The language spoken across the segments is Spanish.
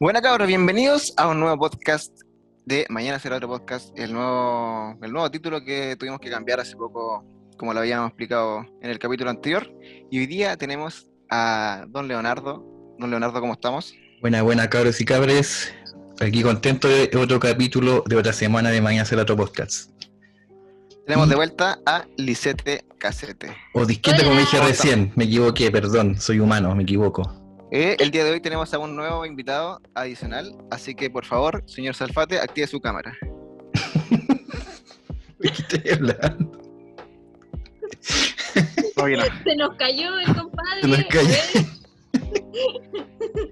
Buenas cabros, bienvenidos a un nuevo podcast de Mañana será otro podcast, el nuevo, el nuevo título que tuvimos que cambiar hace poco, como lo habíamos explicado en el capítulo anterior. Y hoy día tenemos a don Leonardo. Don Leonardo, ¿cómo estamos? Buenas, buenas cabros y cabres. Aquí contento de otro capítulo de otra semana de Mañana será otro podcast. Tenemos de Y- vuelta a Lisette Casete. O disquete como dije recién, me equivoqué, perdón, soy humano, me equivoco. Eh, el día de hoy tenemos a un nuevo invitado adicional, así que por favor, señor Salfate, active su cámara. ¿De qué estoy hablando? Oye, no. Se nos cayó el compadre. Se nos cayó.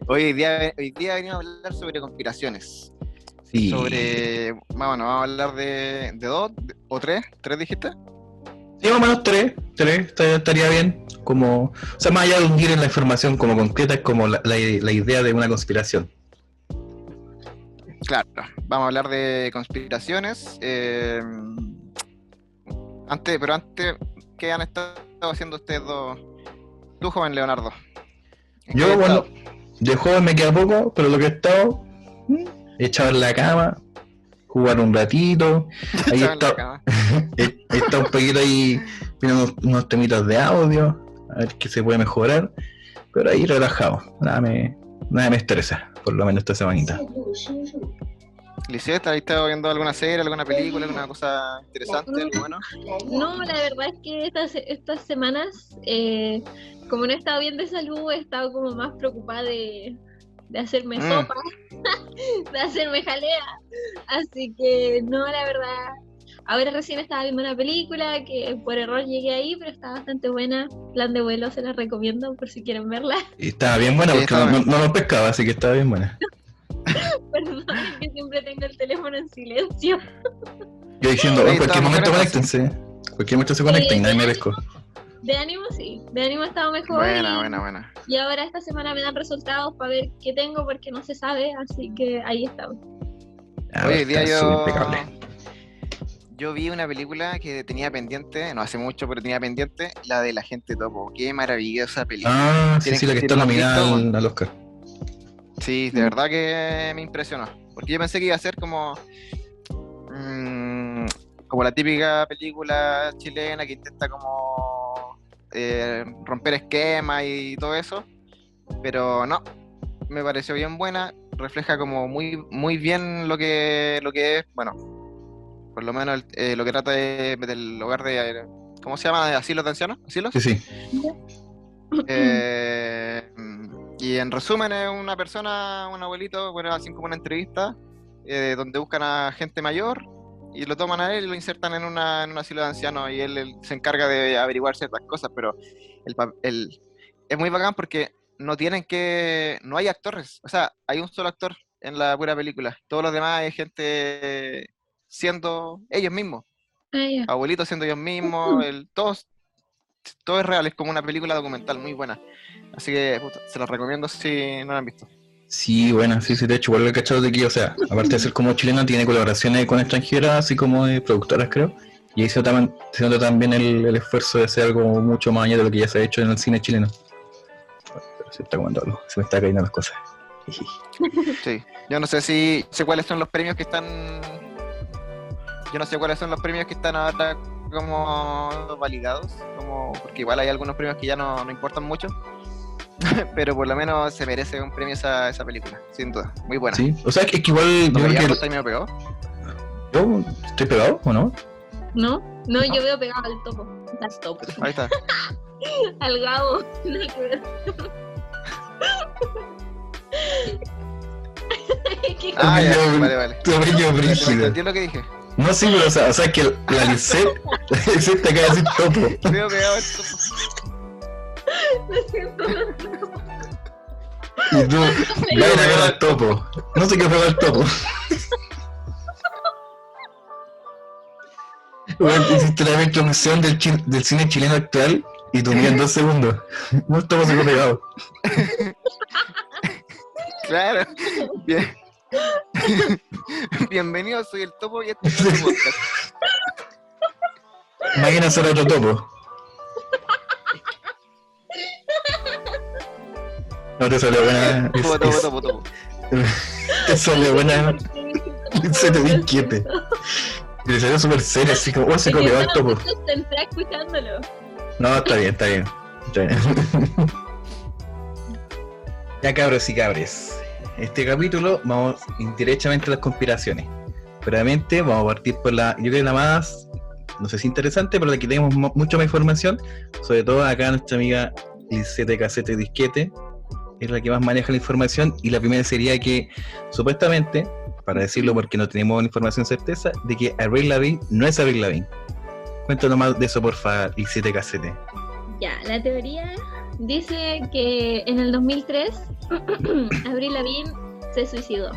Hoy día, hoy día venimos a hablar sobre conspiraciones. Sí. Sobre. Bueno, vamos a hablar de, de dos o tres. ¿Tres dijiste? Sí, más o menos tres, tres, estaría, bien. Como, o sea, más allá de hundir en la información como concreta, es como la, la- la idea de una conspiración. Claro. Vamos a hablar de conspiraciones. eh, antes, pero antes, ¿qué han estado haciendo ustedes dos? Tú, joven Leonardo. ¿En qué Yo, bueno, de joven me queda poco, pero lo que he estado, mm, echado en la cama, jugar un ratito, ahí está, he estado un poquito ahí viendo unos, unos temitas de audio, a ver qué se puede mejorar, pero ahí relajado, nada me, nada me estresa, por lo menos esta semanita. Lisette, ¿has estado viendo alguna serie, alguna película, alguna cosa interesante, bueno? No, la verdad es que estas, estas semanas, eh, como no he estado bien de salud, he estado como más preocupada de, de hacerme Mm. sopa, de hacerme jalea. Así que no, la verdad. Ahora recién estaba viendo una película que por error llegué ahí, pero está bastante buena. Plan de vuelo, se la recomiendo por si quieren verla. Y estaba bien buena porque no, no, no pescaba, así que estaba bien buena. Perdón, es que siempre tengo el teléfono en silencio. Yo diciendo, en cualquier estamos, momento conéctense, cualquier momento se conectan y nadie me pescó. De ánimo sí, de ánimo he estado mejor. Buena, y- buena, buena. Y ahora esta semana me dan resultados para ver qué tengo porque no se sabe, así que ahí estamos. Hoy día yo. impecable. Yo vi una película que tenía pendiente, no hace mucho, pero tenía pendiente, la de La Gente Topo. Qué maravillosa película. Ah, sí, sí, la que que- está nominada al, al Oscar. Sí, de verdad que me impresionó. Porque yo pensé que iba a ser como. mm, como la típica película chilena que intenta como. Eh, romper esquemas y todo eso. Pero no. Me pareció bien buena. Refleja como muy, muy bien lo que, lo que es. Bueno. Por lo menos el- eh, lo que trata de, del hogar de. ¿Cómo se llama? ¿Asilos de ancianos? ¿Asilos? Sí, sí. Eh, y en resumen es una persona, un abuelito, bueno, hacen como una entrevista eh, donde buscan a gente mayor y lo toman a él y lo insertan en, una, en un asilo de ancianos y él, él se encarga de averiguar ciertas cosas, pero el, el- es muy bacán porque no tienen que, no hay actores, o sea, hay un solo actor en la pura película, todos los demás es gente siendo ellos mismos Ah, abuelitos siendo ellos mismos, el, todos, todo es real, es como una película documental muy buena. Así que puta, se los recomiendo si no la han visto. Sí, bueno, sí, sí, de hecho, igual lo he cachado de que, o sea, aparte de ser como chilena, tiene colaboraciones con extranjeras, así como de productoras, creo. Y ahí se nota, se también el, esfuerzo de hacer algo mucho más allá de lo que ya se ha hecho en el cine chileno. Pero se está algo, se me está cayendo las cosas. Sí. Yo no sé si sé cuáles son los premios que están. Yo no sé cuáles son los premios que están ahora como validados, como porque igual hay algunos premios que ya no, no importan mucho. Pero por lo menos se merece un premio esa, esa película, sin duda. Muy buena. Sí, o sea, es que igual ¿No yo creo que medio pegado? yo estoy pegado, ¿o no? ¿No? No, No. yo veo pegado al topo. Al topo. Ahí está. Al gabo. Que ver. ¿Qué Ah, ya, vale, vale. Tu brillo ¿Me brígido. entendió lo que dije? No, sí, pero o sea, o sea, que la Lisette, la Lisette te acaba de decir topo. Veo pegado al topo. Siento, Y tú, vayan a ver al topo. No sé qué fue al topo. Bueno, hiciste la introducción del, chi- del cine chileno actual y tú en dos segundos. No estamos se fue pegado. Claro. Bien. Bienvenido, soy el topo y este es nuestro podcast. Mañana será otro topo. No te salió buena. Es- topo. Eso le buena. Se te inquiete. Y le salió súper serio, así como, oh, se comió el topo. escuchándolo. No, está bien, está bien. Está bien. ya cabros y cabres. Este capítulo vamos directamente a las conspiraciones. Previamente vamos a partir por la, yo creo la más, no sé si interesante, pero la que tenemos mu- mucha más información, sobre todo acá nuestra amiga Lisette Casete Disquete, es la que más maneja la información, y la primera sería que, supuestamente, para decirlo porque no tenemos información certeza, de que Avril Lavigne no es Avril Lavigne. Cuéntanos más de eso, porfa, Lisette Casete. Ya, la teoría dice que en el 2003 Avril Lavigne se suicidó.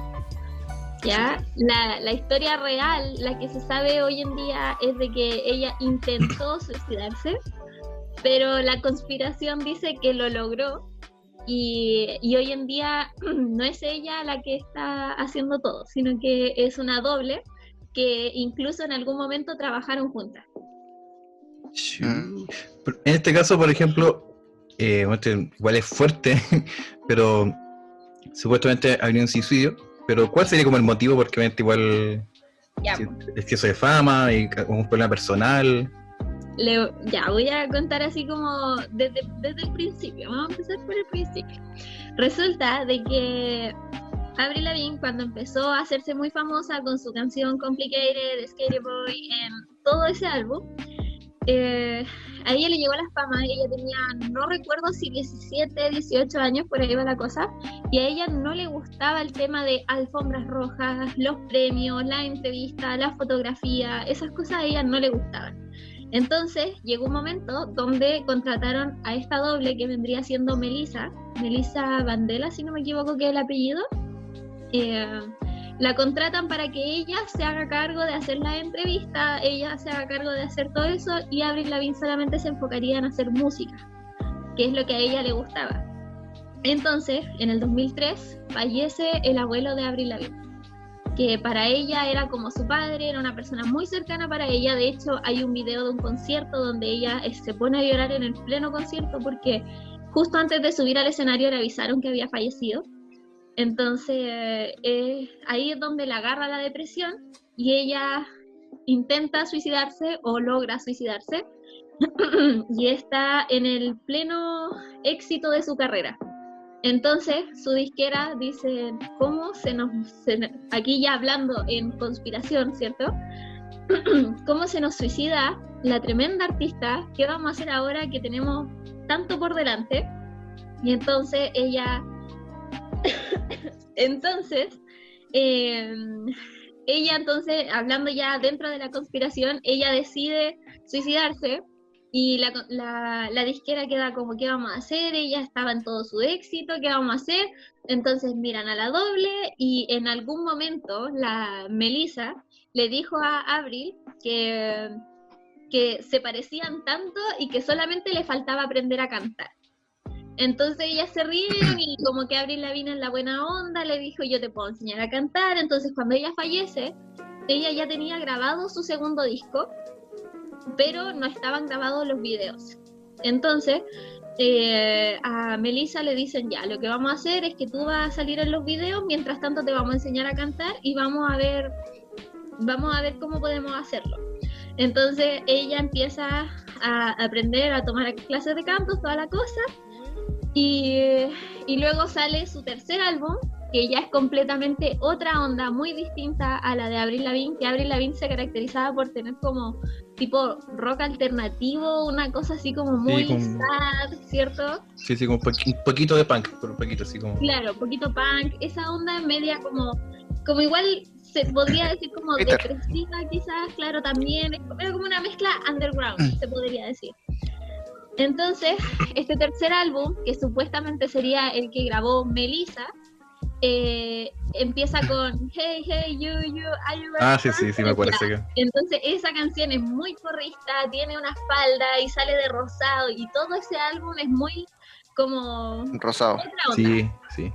Ya, la, la historia real, la que se sabe hoy en día, es de que ella intentó suicidarse, pero la conspiración dice que lo logró y, y hoy en día no es ella la que está haciendo todo, sino que es una doble que incluso en algún momento trabajaron juntas. Mm. En este caso, por ejemplo, eh, este igual es fuerte, pero supuestamente habría un suicidio. Pero ¿cuál sería como el motivo? Porque obviamente igual Ya, si- es que eso de fama y un problema personal. Le- ya, voy a contar así como desde, desde el principio. Vamos a empezar por el principio. Resulta de que Avril Lavigne, cuando empezó a hacerse muy famosa con su canción Complicated, Skater Boy, en todo ese álbum, eh, a ella le llegó la fama. Ella tenía, no recuerdo si 17, 18 años, por ahí va la cosa. Y a ella no le gustaba el tema de alfombras rojas, los premios, la entrevista, la fotografía. Esas cosas a ella no le gustaban. Entonces llegó un momento donde contrataron a esta doble que vendría siendo Melissa, Melissa Vandela, si no me equivoco que es el apellido. Eh, la contratan para que ella se haga cargo de hacer la entrevista, ella se haga cargo de hacer todo eso y Avril Lavigne solamente se enfocaría en hacer música, que es lo que a ella le gustaba. Entonces, en el 2003 fallece el abuelo de Avril Lavigne que para ella era como su padre, era una persona muy cercana para ella. De hecho, hay un video de un concierto donde ella eh, se pone a llorar en el pleno concierto porque justo antes de subir al escenario le avisaron que había fallecido. Entonces, eh, ahí es donde la agarra la depresión y ella intenta suicidarse o logra suicidarse y está en el pleno éxito de su carrera. Entonces, su disquera dice, ¿cómo se nos... aquí ya hablando en conspiración, ¿cierto? ¿Cómo se nos suicida la tremenda artista? ¿Qué vamos a hacer ahora que tenemos tanto por delante? Y entonces ella... entonces, eh, ella entonces, hablando ya dentro de la conspiración, ella decide suicidarse y la, la, la disquera queda como, ¿qué vamos a hacer? Ella estaba en todo su éxito, ¿qué vamos a hacer? Entonces miran a la doble y en algún momento la Melissa le dijo a Avril que, que se parecían tanto y que solamente le faltaba aprender a cantar. Entonces ellas se ríen y como que Avril Lavigne en la buena onda le dijo yo te puedo enseñar a cantar. Entonces cuando ella fallece, ella ya tenía grabado su segundo disco pero no estaban grabados los videos. Entonces, eh, a Melissa le dicen, ya, lo que vamos a hacer es que tú vas a salir en los videos, mientras tanto te vamos a enseñar a cantar y vamos a ver, vamos a ver cómo podemos hacerlo. Entonces ella empieza a aprender a tomar clases de canto, toda la cosa, y, y luego sale su tercer álbum, que ya es completamente otra onda, muy distinta a la de Avril Lavigne, que Avril Lavigne se caracterizaba por tener como tipo rock alternativo, una cosa así como muy como- sad, ¿cierto? Sí, sí, como un, poqui- un poquito de punk, pero un poquito así como. Claro, poquito punk, esa onda media como, como igual se podría decir como depresiva quizás, claro, también, era como una mezcla underground, se podría decir. Entonces, este tercer álbum, que supuestamente sería el que grabó Melissa, eh, empieza con Hey, hey, you, you, are you Ah, sí, sí, sí, me que- Entonces esa canción es muy corrista, tiene una falda y sale de rosado y todo ese álbum es muy como Rosado. Sí, sí.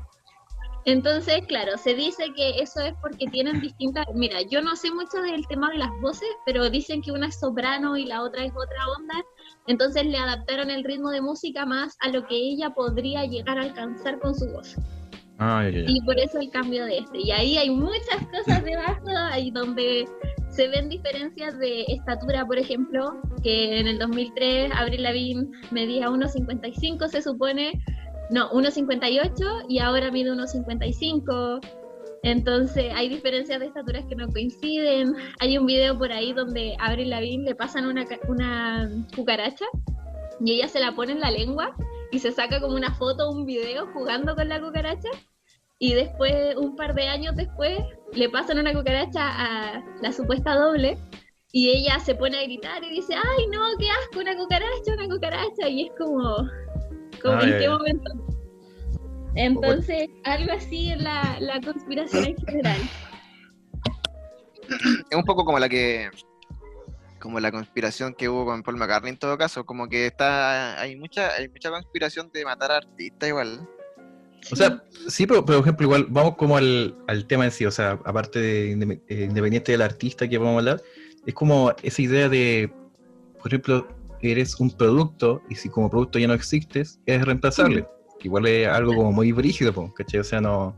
Entonces, claro, se dice que eso es porque tienen distintas... Mira, yo no sé mucho del tema de las voces, pero dicen que una es soprano y la otra es otra onda. Entonces le adaptaron el ritmo de música más a lo que ella podría llegar a alcanzar con su voz. Ah, ya, ya. Y por eso el cambio de este. Y ahí hay muchas cosas debajo, ahí donde se ven diferencias de estatura, por ejemplo, que en el 2003 Avril Lavigne medía 1,55 se supone, no, 1,58 y ahora mide 1,55. Entonces hay diferencias de estaturas que no coinciden. Hay un video por ahí donde a Avril Lavigne le pasan una cucaracha y ella se la pone en la lengua y se saca como una foto, un video jugando con la cucaracha. Y después, un par de años después, le pasan una cucaracha a la supuesta doble y ella se pone a gritar y dice, ay no, qué asco, una cucaracha, una cucaracha. Y es como, como ¿en qué momento? Entonces, algo así es la, la conspiración en general. Es un poco como la que. Como la conspiración que hubo con Paul McCartney en todo caso. Como que está. Hay mucha, hay mucha conspiración de matar a artistas igual. O sea, sí, pero, pero, por ejemplo, igual vamos como al, al tema en sí, o sea, aparte de eh, independiente del artista que vamos a hablar, es como esa idea de, por ejemplo, eres un producto y si como producto ya no existes, es reemplazable. Igual es algo como muy brígido, ¿cachai? O sea, no,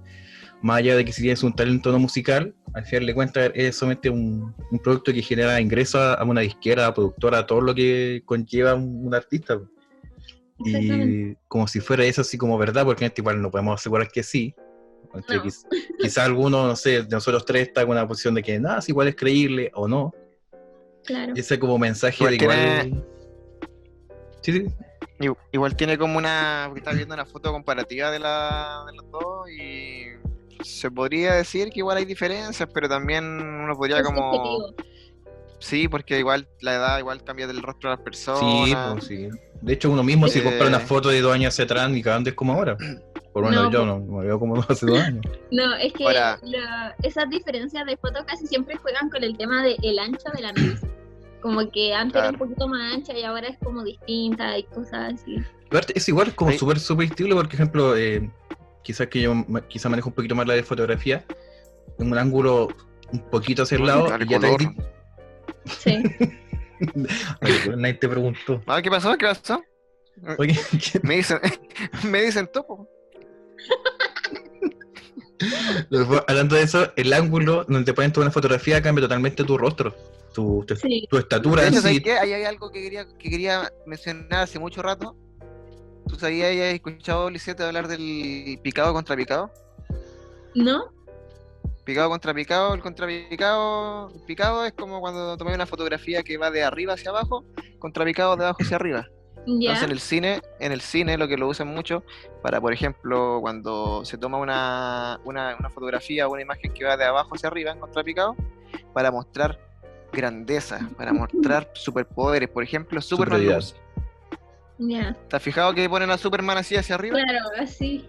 más allá de que si tienes un talento no musical, al final de cuentas es solamente un, un producto que genera ingresos a, una disquera, a productora, a todo lo que conlleva un, un artista. Y como si fuera eso así como verdad, porque en este igual no podemos asegurar que sí. No. quiz- quizá alguno, no sé, de nosotros tres está en una posición de que nada, si igual es creíble o no. Claro. Y ese como mensaje Igual de igual. Sí, sí. I- Igual tiene como una. Porque estaba viendo una foto comparativa de, la, de los dos y. Se podría decir que igual hay diferencias, pero también uno podría Es como. Sí, porque igual la edad igual cambia del rostro de las personas. Sí, pues, sí. De hecho, uno mismo si Eh. compara una foto de dos años hacia atrás, ni cagando es como ahora. Por lo menos No, yo po. no, no me veo como hace dos años. No, es que la- esas diferencias de fotos casi siempre juegan con el tema del ancho de la nariz. Como que antes era un poquito más ancha y ahora es como distinta y cosas así. Es igual como Sí. súper subjetible, por ejemplo, eh, quizás que yo quizá manejo un poquito más la de fotografía, en un ángulo un poquito hacia el lado, y ya te Sí. Pero nadie te preguntó. Ah, ¿Qué pasó? ¿Qué pasó? Oye, ¿qué- Me dicen, me dicen topo. hablando de eso, el ángulo donde te pueden tomar una fotografía cambia totalmente tu rostro, tu, tu, Sí. tu estatura en hecho, ¿sabes sí. qué? Ahí hay algo que quería, que quería mencionar hace mucho rato. ¿Tú sabías, hayas escuchado, Lisette, hablar del picado contra picado? ¿No? Picado contra picado, el contra picado, el picado es como cuando tomé una fotografía que va de arriba hacia abajo, contra picado de abajo hacia arriba. Ya. Entonces en el cine, en el cine lo que lo usan mucho para, por ejemplo, cuando se toma una, una, una fotografía o una imagen que va de abajo hacia arriba en contrapicado, para mostrar grandeza, para mostrar superpoderes, por ejemplo, Superman ¿Te has fijado que ponen a Superman así hacia arriba? Claro, así.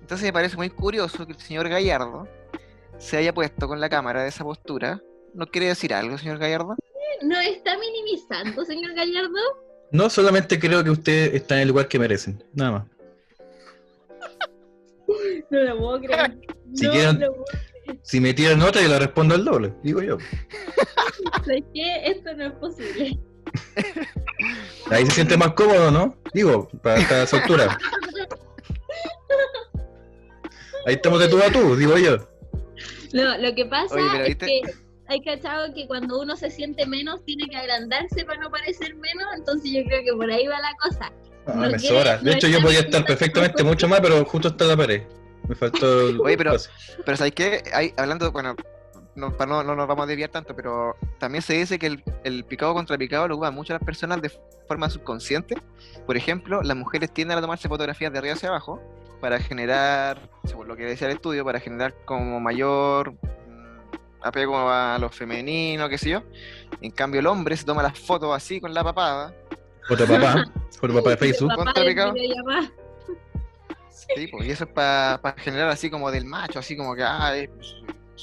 Entonces me parece muy curioso que el señor Gallardo se haya puesto con la cámara de esa postura. ¿No quiere decir algo, señor Gallardo? ¿No está minimizando, señor Gallardo? No, solamente creo que usted está en el lugar que merecen, nada más. No lo puedo creer. Si no quieren- puedo Si me tiran nota, yo la respondo al doble, digo yo. ¿Sabes qué? Esto no es posible. Ahí se siente más cómodo, ¿no? Digo, para esta esa altura. Ahí estamos de tú a tú, digo yo. No, lo que pasa Oye, es que hay cachado que cuando uno se siente menos tiene que agrandarse para no parecer menos, entonces yo creo que por ahí va la cosa. Ah, No me sobra. De no hecho, yo podía estar perfectamente mucho más, pero justo está la pared. Me faltó el Oye, pero-. Pero ¿sabes qué? Hay, hablando, bueno, no, para no, no nos vamos a desviar tanto, pero también se dice que el, el picado contra picado lo ocupan mucho las personas de forma subconsciente. Por ejemplo, las mujeres tienden a tomarse fotografías de arriba hacia abajo para generar, según lo que decía el estudio, para generar como mayor mm, apego a lo femenino, qué sé yo. En cambio, el hombre se toma las fotos así con la papada. Foto de papá, foto de papá de Facebook. Papá ¿Cuánto de picado? Sí, pues, y eso es para generar así como del macho, así como que, ah,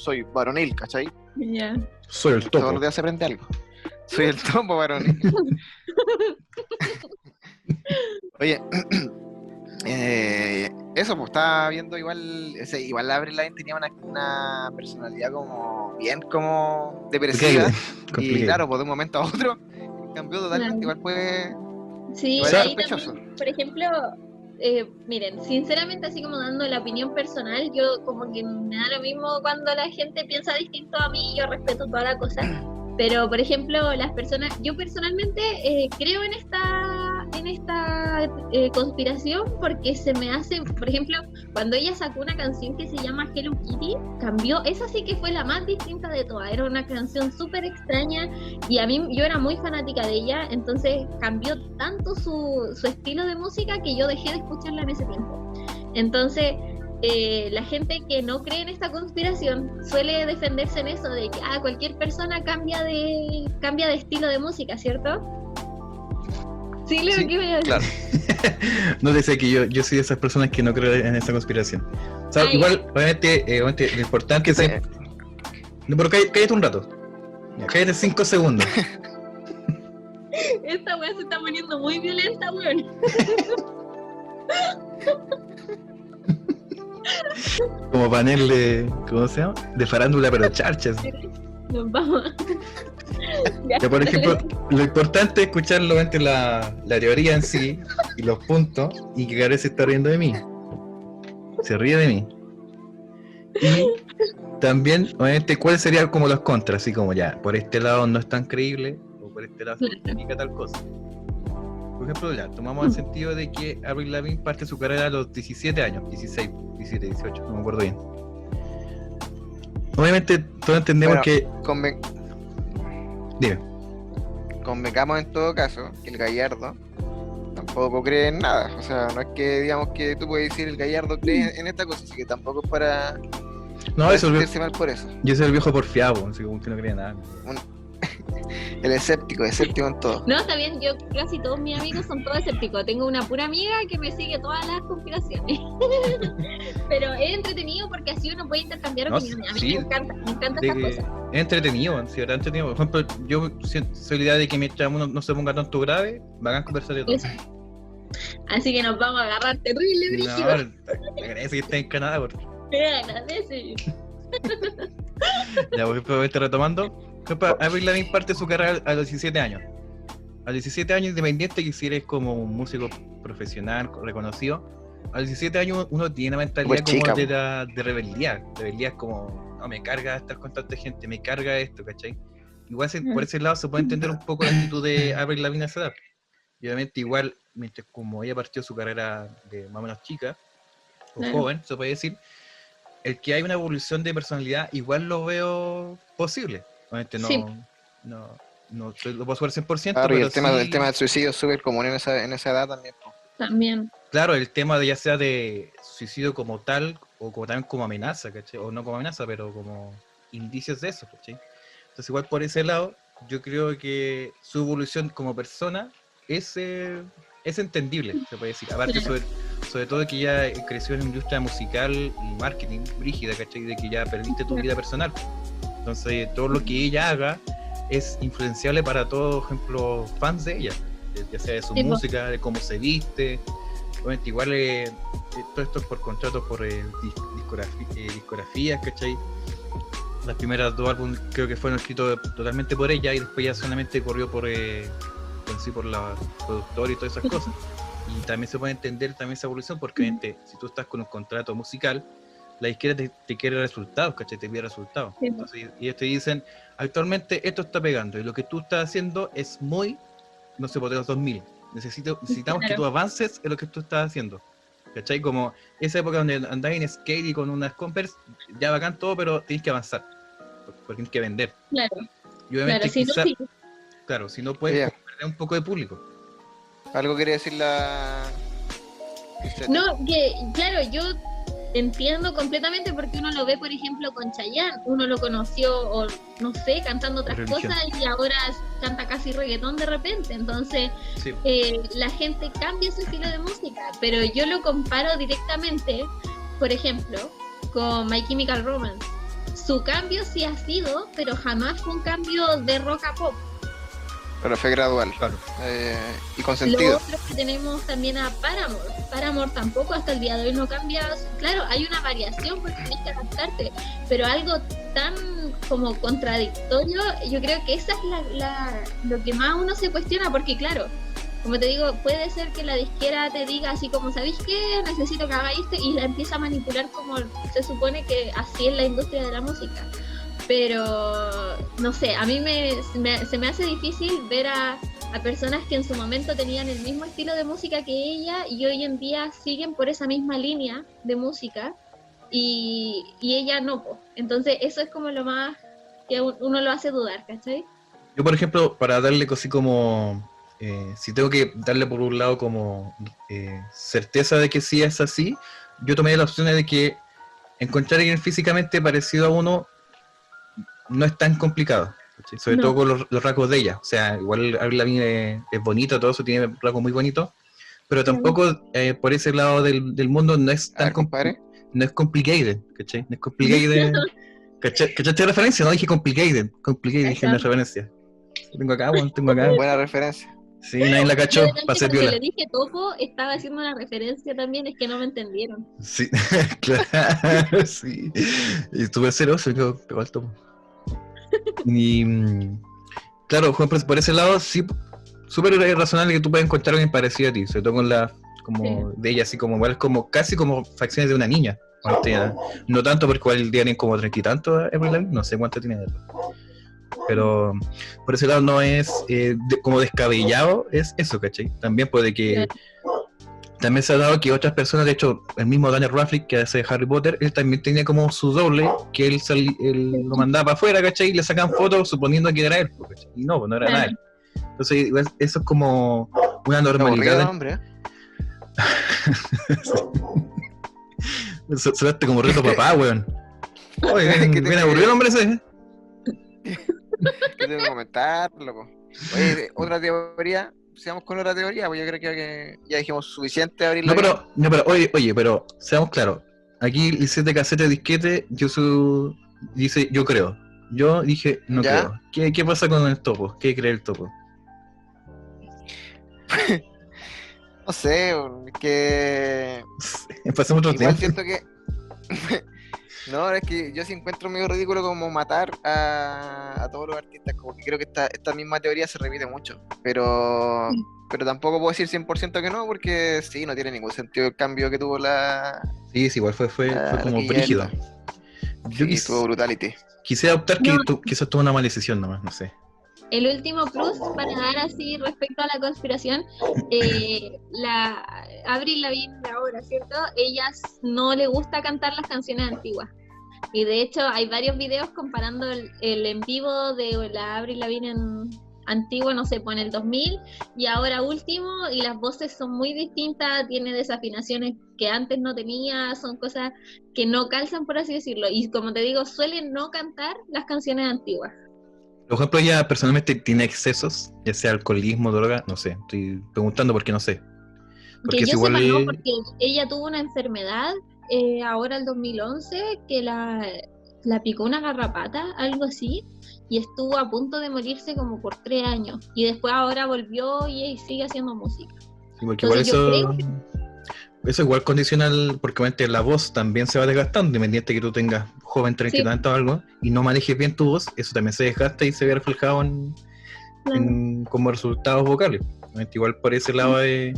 soy varonil, ¿cachai? Ya. Soy el Todos los topo. días se aprende algo. Soy el topo varonil. Oye, eh, eso, pues estaba viendo igual, ese, igual Avril Lavigne tenía una, una personalidad como bien como depresiva. Y Complicado. claro, pues de un momento a otro cambió totalmente, Claro. igual fue... Sí, Igual ahí sospechoso. también, por ejemplo, eh, miren, sinceramente, así como dando la opinión personal, yo como que me da lo mismo cuando la gente piensa distinto a mí, yo respeto toda la cosa. Pero, por ejemplo, las personas, yo personalmente eh, creo en esta, en esta eh, conspiración porque se me hace, por ejemplo, cuando ella sacó una canción que se llama Hello Kitty, cambió, esa sí que fue la más distinta de todas, era una canción súper extraña y a mí yo era muy fanática de ella, entonces cambió tanto su, su estilo de música que yo dejé de escucharla en ese tiempo. Entonces, eh, la gente que no cree en esta conspiración suele defenderse en eso de que ah, cualquier persona cambia de cambia de estilo de música, ¿cierto? Sí, Leo, ¿qué voy a decir? Claro. no dice que yo, yo soy de esas personas que no creen en esa conspiración. O sea, ya. igual, obviamente, eh, obviamente, lo importante es... No, pero cállate, cállate un rato. Cállate cinco segundos. Esta weá se está poniendo muy violenta, weón. Como panel de... ¿Cómo se llama? De farándula, pero charchas. Nos vamos. Ya, por ejemplo, lo importante es escuchar obviamente la, la teoría en sí y los puntos y que Gabriel se está riendo de mí. Se ríe de mí. Y también, obviamente, cuáles serían como los contras, así como ya, por este lado no es tan creíble o por este lado se justifica tal cosa. Por ejemplo, ya, tomamos el sentido de que Avril Lavigne parte su carrera a los 17 años, 16, 17, 18, no me acuerdo bien. Obviamente, todos entendemos Bueno. que... conven- Dime. convengamos en todo caso que el Gallardo tampoco cree en nada. O sea, no es que digamos que tú puedes decir el Gallardo cree en esta cosa, así que tampoco es para, No, para eso es sentirse mal por eso. Yo soy el viejo porfiado, así como que no creía nada. El escéptico, escéptico en todo. No, está bien, yo casi todos mis amigos son todos escépticos. Tengo una pura amiga que me sigue todas las conspiraciones. Pero es entretenido porque así uno puede intercambiar No, opiniones. A mí sí. me encanta, me encanta De estas que cosas. es entretenido, sí, verdad entretenido. Por ejemplo, yo soy la idea de que mientras uno no se ponga tanto grave, van a conversar de todo. Eso. Así que nos vamos a agarrar terrible, No, brígido. te agradece que estés en Canadá. Porque, Te agradece. ya, por ejemplo, este retomando. Por ejemplo, Avril Lavigne parte su carrera a los 17 años. A los 17 años, independiente que si eres como un músico profesional, reconocido, a los 17 años uno tiene una mentalidad Pues como de, la- de rebeldía. Rebeldía es como, no, me carga estar con tanta gente, me carga esto, ¿cachai? Igual se- por ese lado se puede entender un poco la actitud de Avril Lavigne a esa edad. Y obviamente igual, mientras como ella partió su carrera de más o menos chica, o joven, se puede decir, el que hay una evolución de personalidad igual lo veo posible. Obviamente no, Sí. no, no lo puedo saber 100%, Claro, y pero el tema, sí- el tema del suicidio es súper común en esa, en esa edad también. También. Claro, el tema de ya sea de suicidio como tal, o como también como amenaza, ¿cachai? O no como amenaza, pero como indicios de eso, ¿cachai? Entonces igual por ese lado, yo creo que su evolución como persona es, eh, es entendible, se puede decir. Aparte, sobre, sobre todo que ya creció en la industria musical y marketing brígida, ¿cachai? De que ya perdiste tu vida personal. Entonces, todo lo que ella haga es influenciable para todos, por ejemplo, fans de ella, ya sea de su Sí, po. música, de cómo se viste. Obviamente, igual eh, eh, todo esto es por contratos, por eh, eh, discografías, ¿cachai? Las primeras dos álbumes creo que fueron escritos totalmente por ella y después ya solamente corrió por, eh, por, sí, por la productora y todas esas cosas. Y también se puede entender también esa evolución porque obviamente si tú estás con un contrato musical, la izquierda te, te quiere resultados, ¿cachai? Te pide resultados. Sí. Entonces, y ellos te dicen, actualmente esto está pegando y lo que tú estás haciendo es muy, no sé, por de los 2000. Necesito, necesitamos que Claro. tú avances en lo que tú estás haciendo. ¿Cachai? Como esa época donde andabas en skate y con unas compers, ya bacán todo, pero tienes que avanzar. Porque tienes que vender. Claro, Y obviamente claro. Si no, sí. claro, si no puedes Bien. perder un poco de público. Algo quiere decir la. No, que claro, yo entiendo completamente porque uno lo ve, por ejemplo, con Chayanne. Uno lo conoció, o no sé, cantando otras Religión. cosas y ahora canta casi reggaetón de repente. Entonces, Sí. eh, la gente cambia su estilo de música, pero yo lo comparo directamente, por ejemplo, con My Chemical Romance. Su cambio sí ha sido, pero jamás fue un cambio de rock a pop. Pero fue gradual. Claro. eh, y con Lo sentido. otro que tenemos también a Paramore. Paramore tampoco hasta el día de hoy no cambia. Claro, hay una variación porque tienes que adaptarte, pero algo tan como contradictorio, yo creo que esa es la, la- lo que más uno se cuestiona porque claro, como te digo, puede ser que la disquera te diga así como, ¿sabéis qué? Necesito que hagáis esto y la empieza a manipular como se supone que así es la industria de la música. Pero, no sé, a mí me, se me hace difícil ver a, a personas que en su momento tenían el mismo estilo de música que ella y hoy en día siguen por esa misma línea de música y, y ella no. po. Entonces, eso es como lo más que un- uno lo hace dudar, ¿cachai? Yo, por ejemplo, para darle así como. eh, si tengo que darle por un lado como eh, certeza de que sí es así, yo tomé la opción de que encontrar a alguien físicamente parecido a uno no es tan complicado. ¿cachai? Sobre No. todo con los, los rasgos de ella. O sea, igual Avril es, es bonito, todo eso tiene rasgos muy bonitos. Pero tampoco eh, por ese lado del, del mundo no es tan ver, no es complicated, ¿cachai? No es complicated. ¿Cachai- ¿Cachaste la referencia? No dije complicated. Complicated dije en la Exacto. referencia. Tengo acá, weón, tengo acá. Buena referencia. Sí, nadie la cachó, cuando viola. le dije topo, estaba haciendo una referencia también, es que no me entendieron. Sí, claro, sí. Y estuve celoso, yo pegó al topo. Y claro, por ese lado, sí, súper razonable que tú puedas encontrar alguien parecido a ti, sobre todo con la, como de ella, así como igual, como casi como facciones de una niña. cuando tenía- no tanto porque igual tienen como treinta y Avril Lavigne, no sé cuánto tiene. Pero por ese lado no es eh, de- como descabellado, es eso, ¿cachai? También puede que también se ha dado que otras personas, de hecho, el mismo Daniel Radcliffe que hace Harry Potter, él también tenía como su doble, que él, sal- él lo mandaba para afuera, ¿cachai? Y le sacan fotos suponiendo que era él, pues, ¿cachai? Y no, pues no era nada él. Entonces, igual eso es como una Aburrido, normalidad. hombre. ¿eh? Sonaste como reto papá, weón. Oye, ¿Qué bien, te- bien aburrido el hombre ese. ¿eh? ¿Qué tengo que comentarlo? po? Oye, otra teoría. Sigamos con otra teoría, pues yo creo que, ya dijimos suficiente abrir No, pero, no, pero, oye, oye, pero seamos claros. Aquí el 7 casete disquete, yo su, dice, yo creo. Yo dije, no ¿Ya? creo. ¿Qué, ¿Qué pasa con el topo? ¿Qué cree el topo? No sé, que Pasemos otro igual tema. siento que. no, es que yo sí encuentro medio ridículo como matar a, a todos los artistas. Como que creo que esta, esta misma teoría se repite mucho. Pero. Pero tampoco puedo decir 100% que no, porque sí, no tiene ningún sentido el cambio que tuvo la. Sí, sí, igual fue, fue, la- fue como brígido. Yo Sí, quis- tuvo brutality. quise optar que, No. tu- que eso tuvo una mala decisión nomás, no sé. El último plus para dar así respecto a la conspiración, eh, la Avril Lavigne ahora, ¿cierto? Ellas no le gusta cantar las canciones antiguas. Y de hecho hay varios videos comparando el, el en vivo de la Avril Lavigne en antigua, no sé, pues en el 2000 y ahora último y las voces son muy distintas, tiene desafinaciones que antes no tenía, son cosas que no calzan por así decirlo y como te digo, suelen no cantar las canciones antiguas. Por ejemplo, ella personalmente tiene excesos, ya sea alcoholismo, droga, no sé. Estoy preguntando porque no sé. Porque que yo igual- sepa no, porque ella tuvo una enfermedad eh, ahora el 2011 que la, la picó una garrapata, algo así, y estuvo a punto de morirse como por tres años. Y después ahora volvió y, sigue haciendo música. Sí, porque Entonces, yo eso, creo eso igual condiciona, el- porque obviamente la voz también se va desgastando, independiente que tú tengas joven, treinta y Sí. tanto o algo, y no manejes bien tu voz, eso también se desgasta y se ve reflejado en, en- como resultados vocales. Obviamente Igual por ese lado que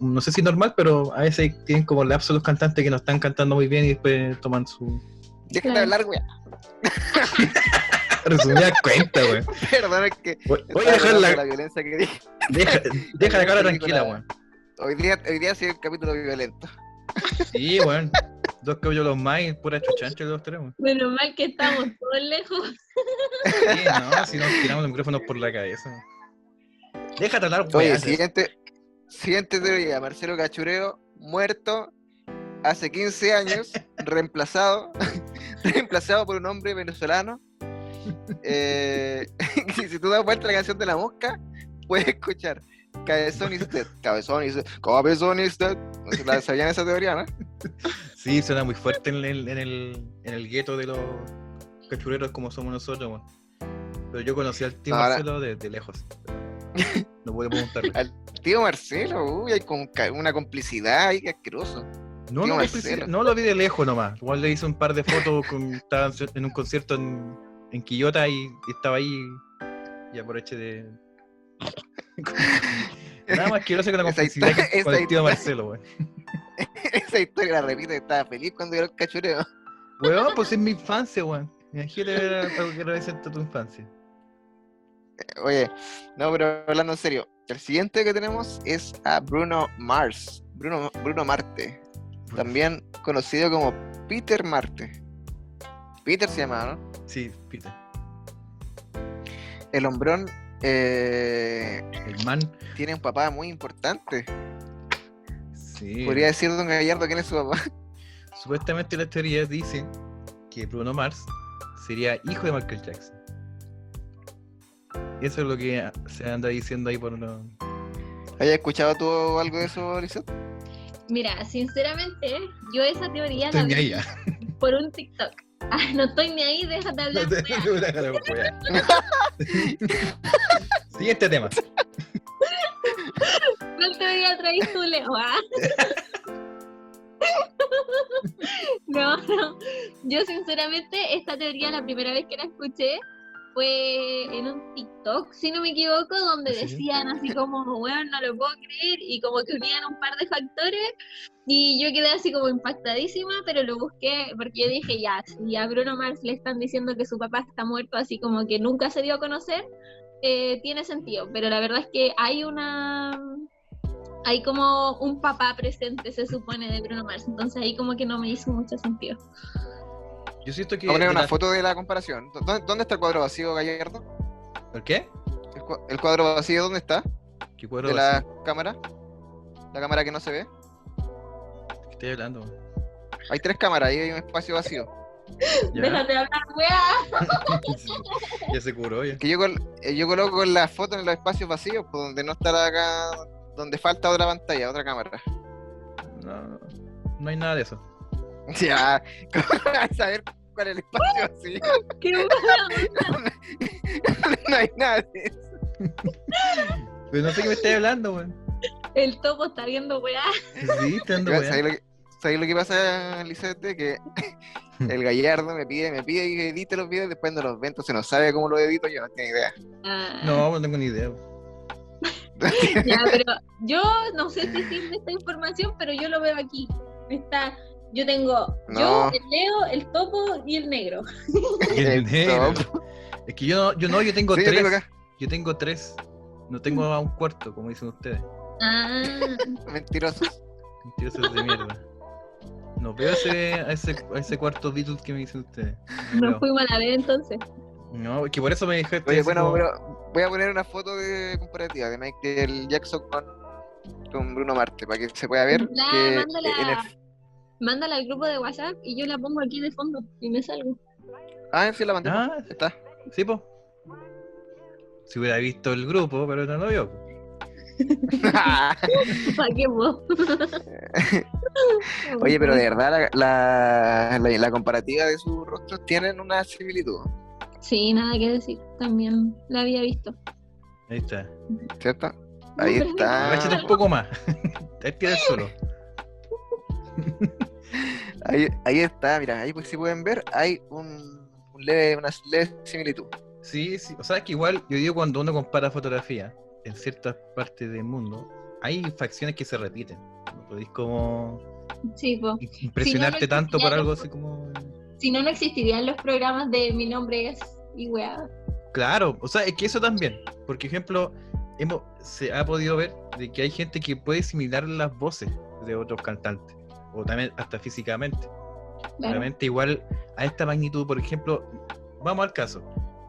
no sé si normal, pero a veces tienen como lapsos los cantantes que no están cantando muy bien y después toman su... Déjate Claro. hablar, weá. Resumida cuenta, güey. Perdón, es que. Voy a dejar de la, la violencia que dije. deja, deja la cara tranquila, güey. Hoy día, hoy día sido el capítulo violento. Sí, weón. Dos cabellos más y pura chuchancha los weón. Menos mal que estamos todos lejos. Sí, no, si nos tiramos los micrófonos por la cabeza. Déjate hablar, Oye, siguiente, siguiente teoría. Marcelo Cachureo, muerto hace 15 años, reemplazado, reemplazado por un hombre venezolano. Eh, si tú das vuelta a la canción de la mosca, puedes escuchar Cabezón y usted, Cabezón y usted, Cabezón y usted. No ¿Sabían esa teoría, no? Sí, suena muy fuerte en el, en el, en el gueto de los cachureros como somos nosotros. Pero yo conocí al tío ahora- Marcelo de, de lejos. No puedo preguntarle. Al tío Marcelo, uy, hay ca- una complicidad ahí que asqueroso. No, no, lo vi de lejos nomás. Igual le hice un par de fotos con, estaba en- en un concierto en, en Quillota y, y estaba ahí y aproveché de, Nada más quiero que la historia- que colectivo historia- Marcelo, weón. Esa historia la repite, estaba feliz cuando era el cachureo. Weón, pues es mi infancia, weón. Imagínate ver algo que representa tu infancia. Oye, no, pero hablando en serio, el siguiente que tenemos es a Bruno Mars, Bruno, Bruno Marte, también conocido como Peter Marte. Peter se llama, ¿no? Sí, Peter. El hombrón eh, El man. tiene un papá muy importante. Sí. Podría decir Don Gallardo quién es su papá. Supuestamente las teorías dicen que Bruno Mars sería hijo de Michael Jackson. Eso es lo que se anda diciendo ahí por los... ¿Hayas escuchado tú algo de eso, Lisette? Mira, sinceramente, yo esa teoría Estoy la vi por un TikTok. Ah, no estoy ni ahí, déjate hablar. No te-. Siguiente tema. ¿Cuál teoría traes tú, Leo? ah? No, no. Yo sinceramente esta teoría la primera vez que la escuché fue en un TikTok, si no me equivoco, donde ¿Ah, sí? decían así como, bueno, no lo puedo creer, y como que unían un par de factores, y yo quedé así como impactadísima, pero lo busqué porque yo dije, ya, si a Bruno Mars le están diciendo que su papá está muerto, así como que nunca se dio a conocer, eh, tiene sentido, pero la verdad es que hay una hay como un papá presente, se supone, de Bruno Mars. Entonces ahí como que no me hizo mucho sentido. Yo siento que... Voy a poner de una la- foto de la comparación. ¿Dó- ¿Dónde está el cuadro vacío, Gallardo? ¿El qué? ¿El, cua- el cuadro vacío dónde está? ¿Qué cuadro de la cámara. La cámara que no se ve. ¿Qué estoy hablando? Hay tres cámaras, ahí hay un espacio vacío. ¿Ya? Déjate hablar, weá. ya se curó, ya. Que yo, col- eh, yo coloco la foto en los espacios vacíos, por donde no está la acá, donde falta otra pantalla, otra cámara. No, no hay nada de eso. Ya, ¿cómo vas a saber es el espacio vacío? Qué bueno. no hay nada de eso. Pero no sé qué me estáis hablando, weón. El topo está viendo, weá. Sí, te ando ¿Sabes weón. lo, que- sabes lo que pasa, Lisette? Que el gallardo me pide, me pide que edite los videos, después no los ve, entonces no sabe cómo los edito, yo no tengo idea. Ah, No, no tengo ni idea. Ya, pero yo no sé si sirve esta información, pero yo lo veo aquí. Está, yo tengo No. yo, el Leo, el topo y el negro. El El negro. Es que yo no, yo no, yo tengo Sí, yo tres. tengo. Yo tengo tres. No tengo a un cuarto, como dicen ustedes. Ah, Mentirosos. Mentirosos de mierda. No veo ese, a, ese, a ese cuarto Beatles que me dicen ustedes. No, veo. fuimos a la vez entonces. No, es que por eso me dejaste. Oye, bueno, como- pero voy a poner una foto de comparativa de Michael Jackson con, con Bruno Marte, para que se pueda ver Ya, que mándala. en el... Mándala al grupo de WhatsApp y yo la pongo aquí de fondo y me salgo. Ah, sí, la mandé. Ah, Está. sí, po. Si hubiera visto el grupo, pero no lo vio. ¿Para qué vos? Oye, pero de verdad la, la, la- la comparativa de sus rostros tienen una similitud, Sí, nada que decir. También la había visto. Ahí está. ¿cierto? Ahí está. Agáchate un poco más. Tira el suelo. Ahí, ahí está, mira, ahí pues si pueden ver, hay un, un leve, una leve similitud. Sí, sí. O sea, es que igual yo digo cuando uno compara fotografía en ciertas partes del mundo, hay facciones que se repiten. No podéis como Sí, impresionarte existiría tanto por algo así como. Si no, no existirían los programas de mi nombre es y weá. Claro, o sea, es que eso también. Porque, ejemplo, hemos, se ha podido ver de que hay gente que puede similar las voces de otros cantantes. O también hasta físicamente. Claro. Realmente igual a esta magnitud, por ejemplo, vamos al caso.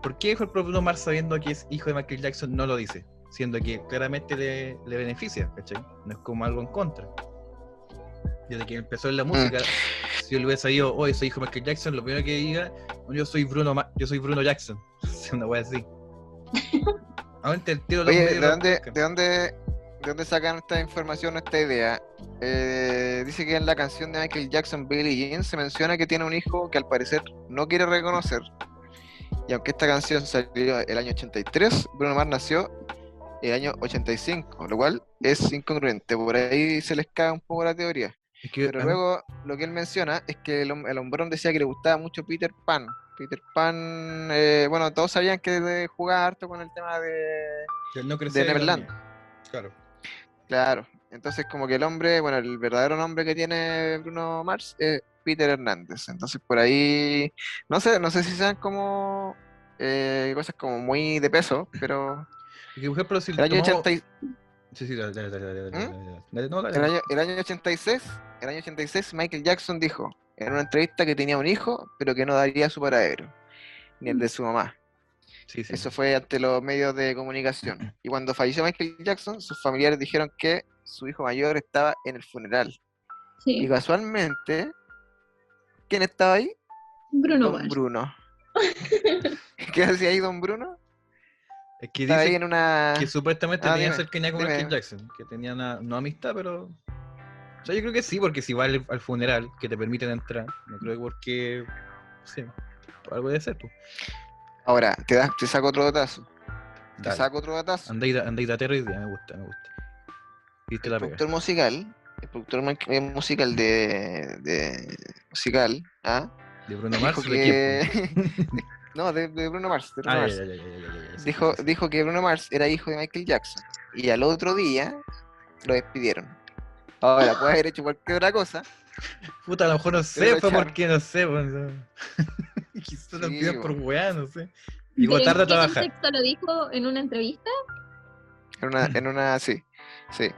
¿Por qué el Bruno Mars sabiendo que es hijo de Michael Jackson no lo dice? Siendo que claramente le, le beneficia, ¿cachai? No es como algo en contra. Desde que empezó en la música, si yo le hubiera sabido, hoy soy hijo de Michael Jackson, lo primero que diga, "Oh, yo soy Bruno Ma- yo soy Bruno Jackson. Una wea así. Ahora el tiro los Oye, medios ¿de lo dónde, buscan. de dónde, de dónde sacan esta información, esta idea? Eh, dice que en la canción de Michael Jackson, Billie Jean, se menciona que tiene un hijo que al parecer no quiere reconocer. Y aunque esta canción salió el año 83, Bruno Mars nació el año 85, lo cual es incongruente. Por ahí se les cae un poco la teoría. Es que, Pero luego lo que él menciona es que el, el hombrón decía que le gustaba mucho Peter Pan. Peter Pan, eh, bueno, todos sabían que jugaba harto con el tema de... no de Neverland. Claro. Claro, entonces como que el hombre, bueno, el verdadero nombre que tiene Bruno Mars es Peter Hernández. Entonces por ahí, no sé, no sé si sean como eh, cosas como muy de peso, pero el año, tomamos- 80 y- Sí, sí, dale, dale, dale, dale, dale, ¿Mm? dale, dale. No, dale, el dale. año, el año 86, el año 86 Michael Jackson dijo en una entrevista que tenía un hijo, pero que no daría su paradero, ni el de su mamá. Sí, sí. Eso fue ante los medios de comunicación. Y cuando falleció Michael Jackson, sus familiares dijeron que su hijo mayor estaba en el funeral. Y casualmente, ¿quién estaba ahí? Bruno Don. Bruno. ¿Qué hacía ahí Don Bruno? Es que Estaba ahí dice en una... que supuestamente Ah, tenía dime, cercanía con dime. Michael Jackson, que tenía una, no amistad, pero... O sea, yo creo que sí, porque si va al, al funeral, que te permiten entrar, no creo que porque... Sí, algo debe ser, pues. Ahora, te, das, te saco otro datazo. Te Dale. saco otro datazo. De aterro hoy día, me gusta, me gusta. Viste la El pega. productor musical, el productor eh, musical de, de musical, ¿ah? De Bruno Mars, que... no, de, de Bruno Mars. de Bruno Ah, Mars. ya, ya, ya, ya, ya, ya, ya, sí, dijo, dijo que Bruno Mars era hijo de Michael Jackson y al otro día lo despidieron. Ahora, puede haber hecho cualquier otra cosa. Puta, a lo mejor no sé, fue echaron. porque no sé, pues. no. Quizás lo Sí, pidieron por po. weá, no sé. ¿En tarde a trabajar. contexto lo dijo en una entrevista? En una, en una, sí, sí.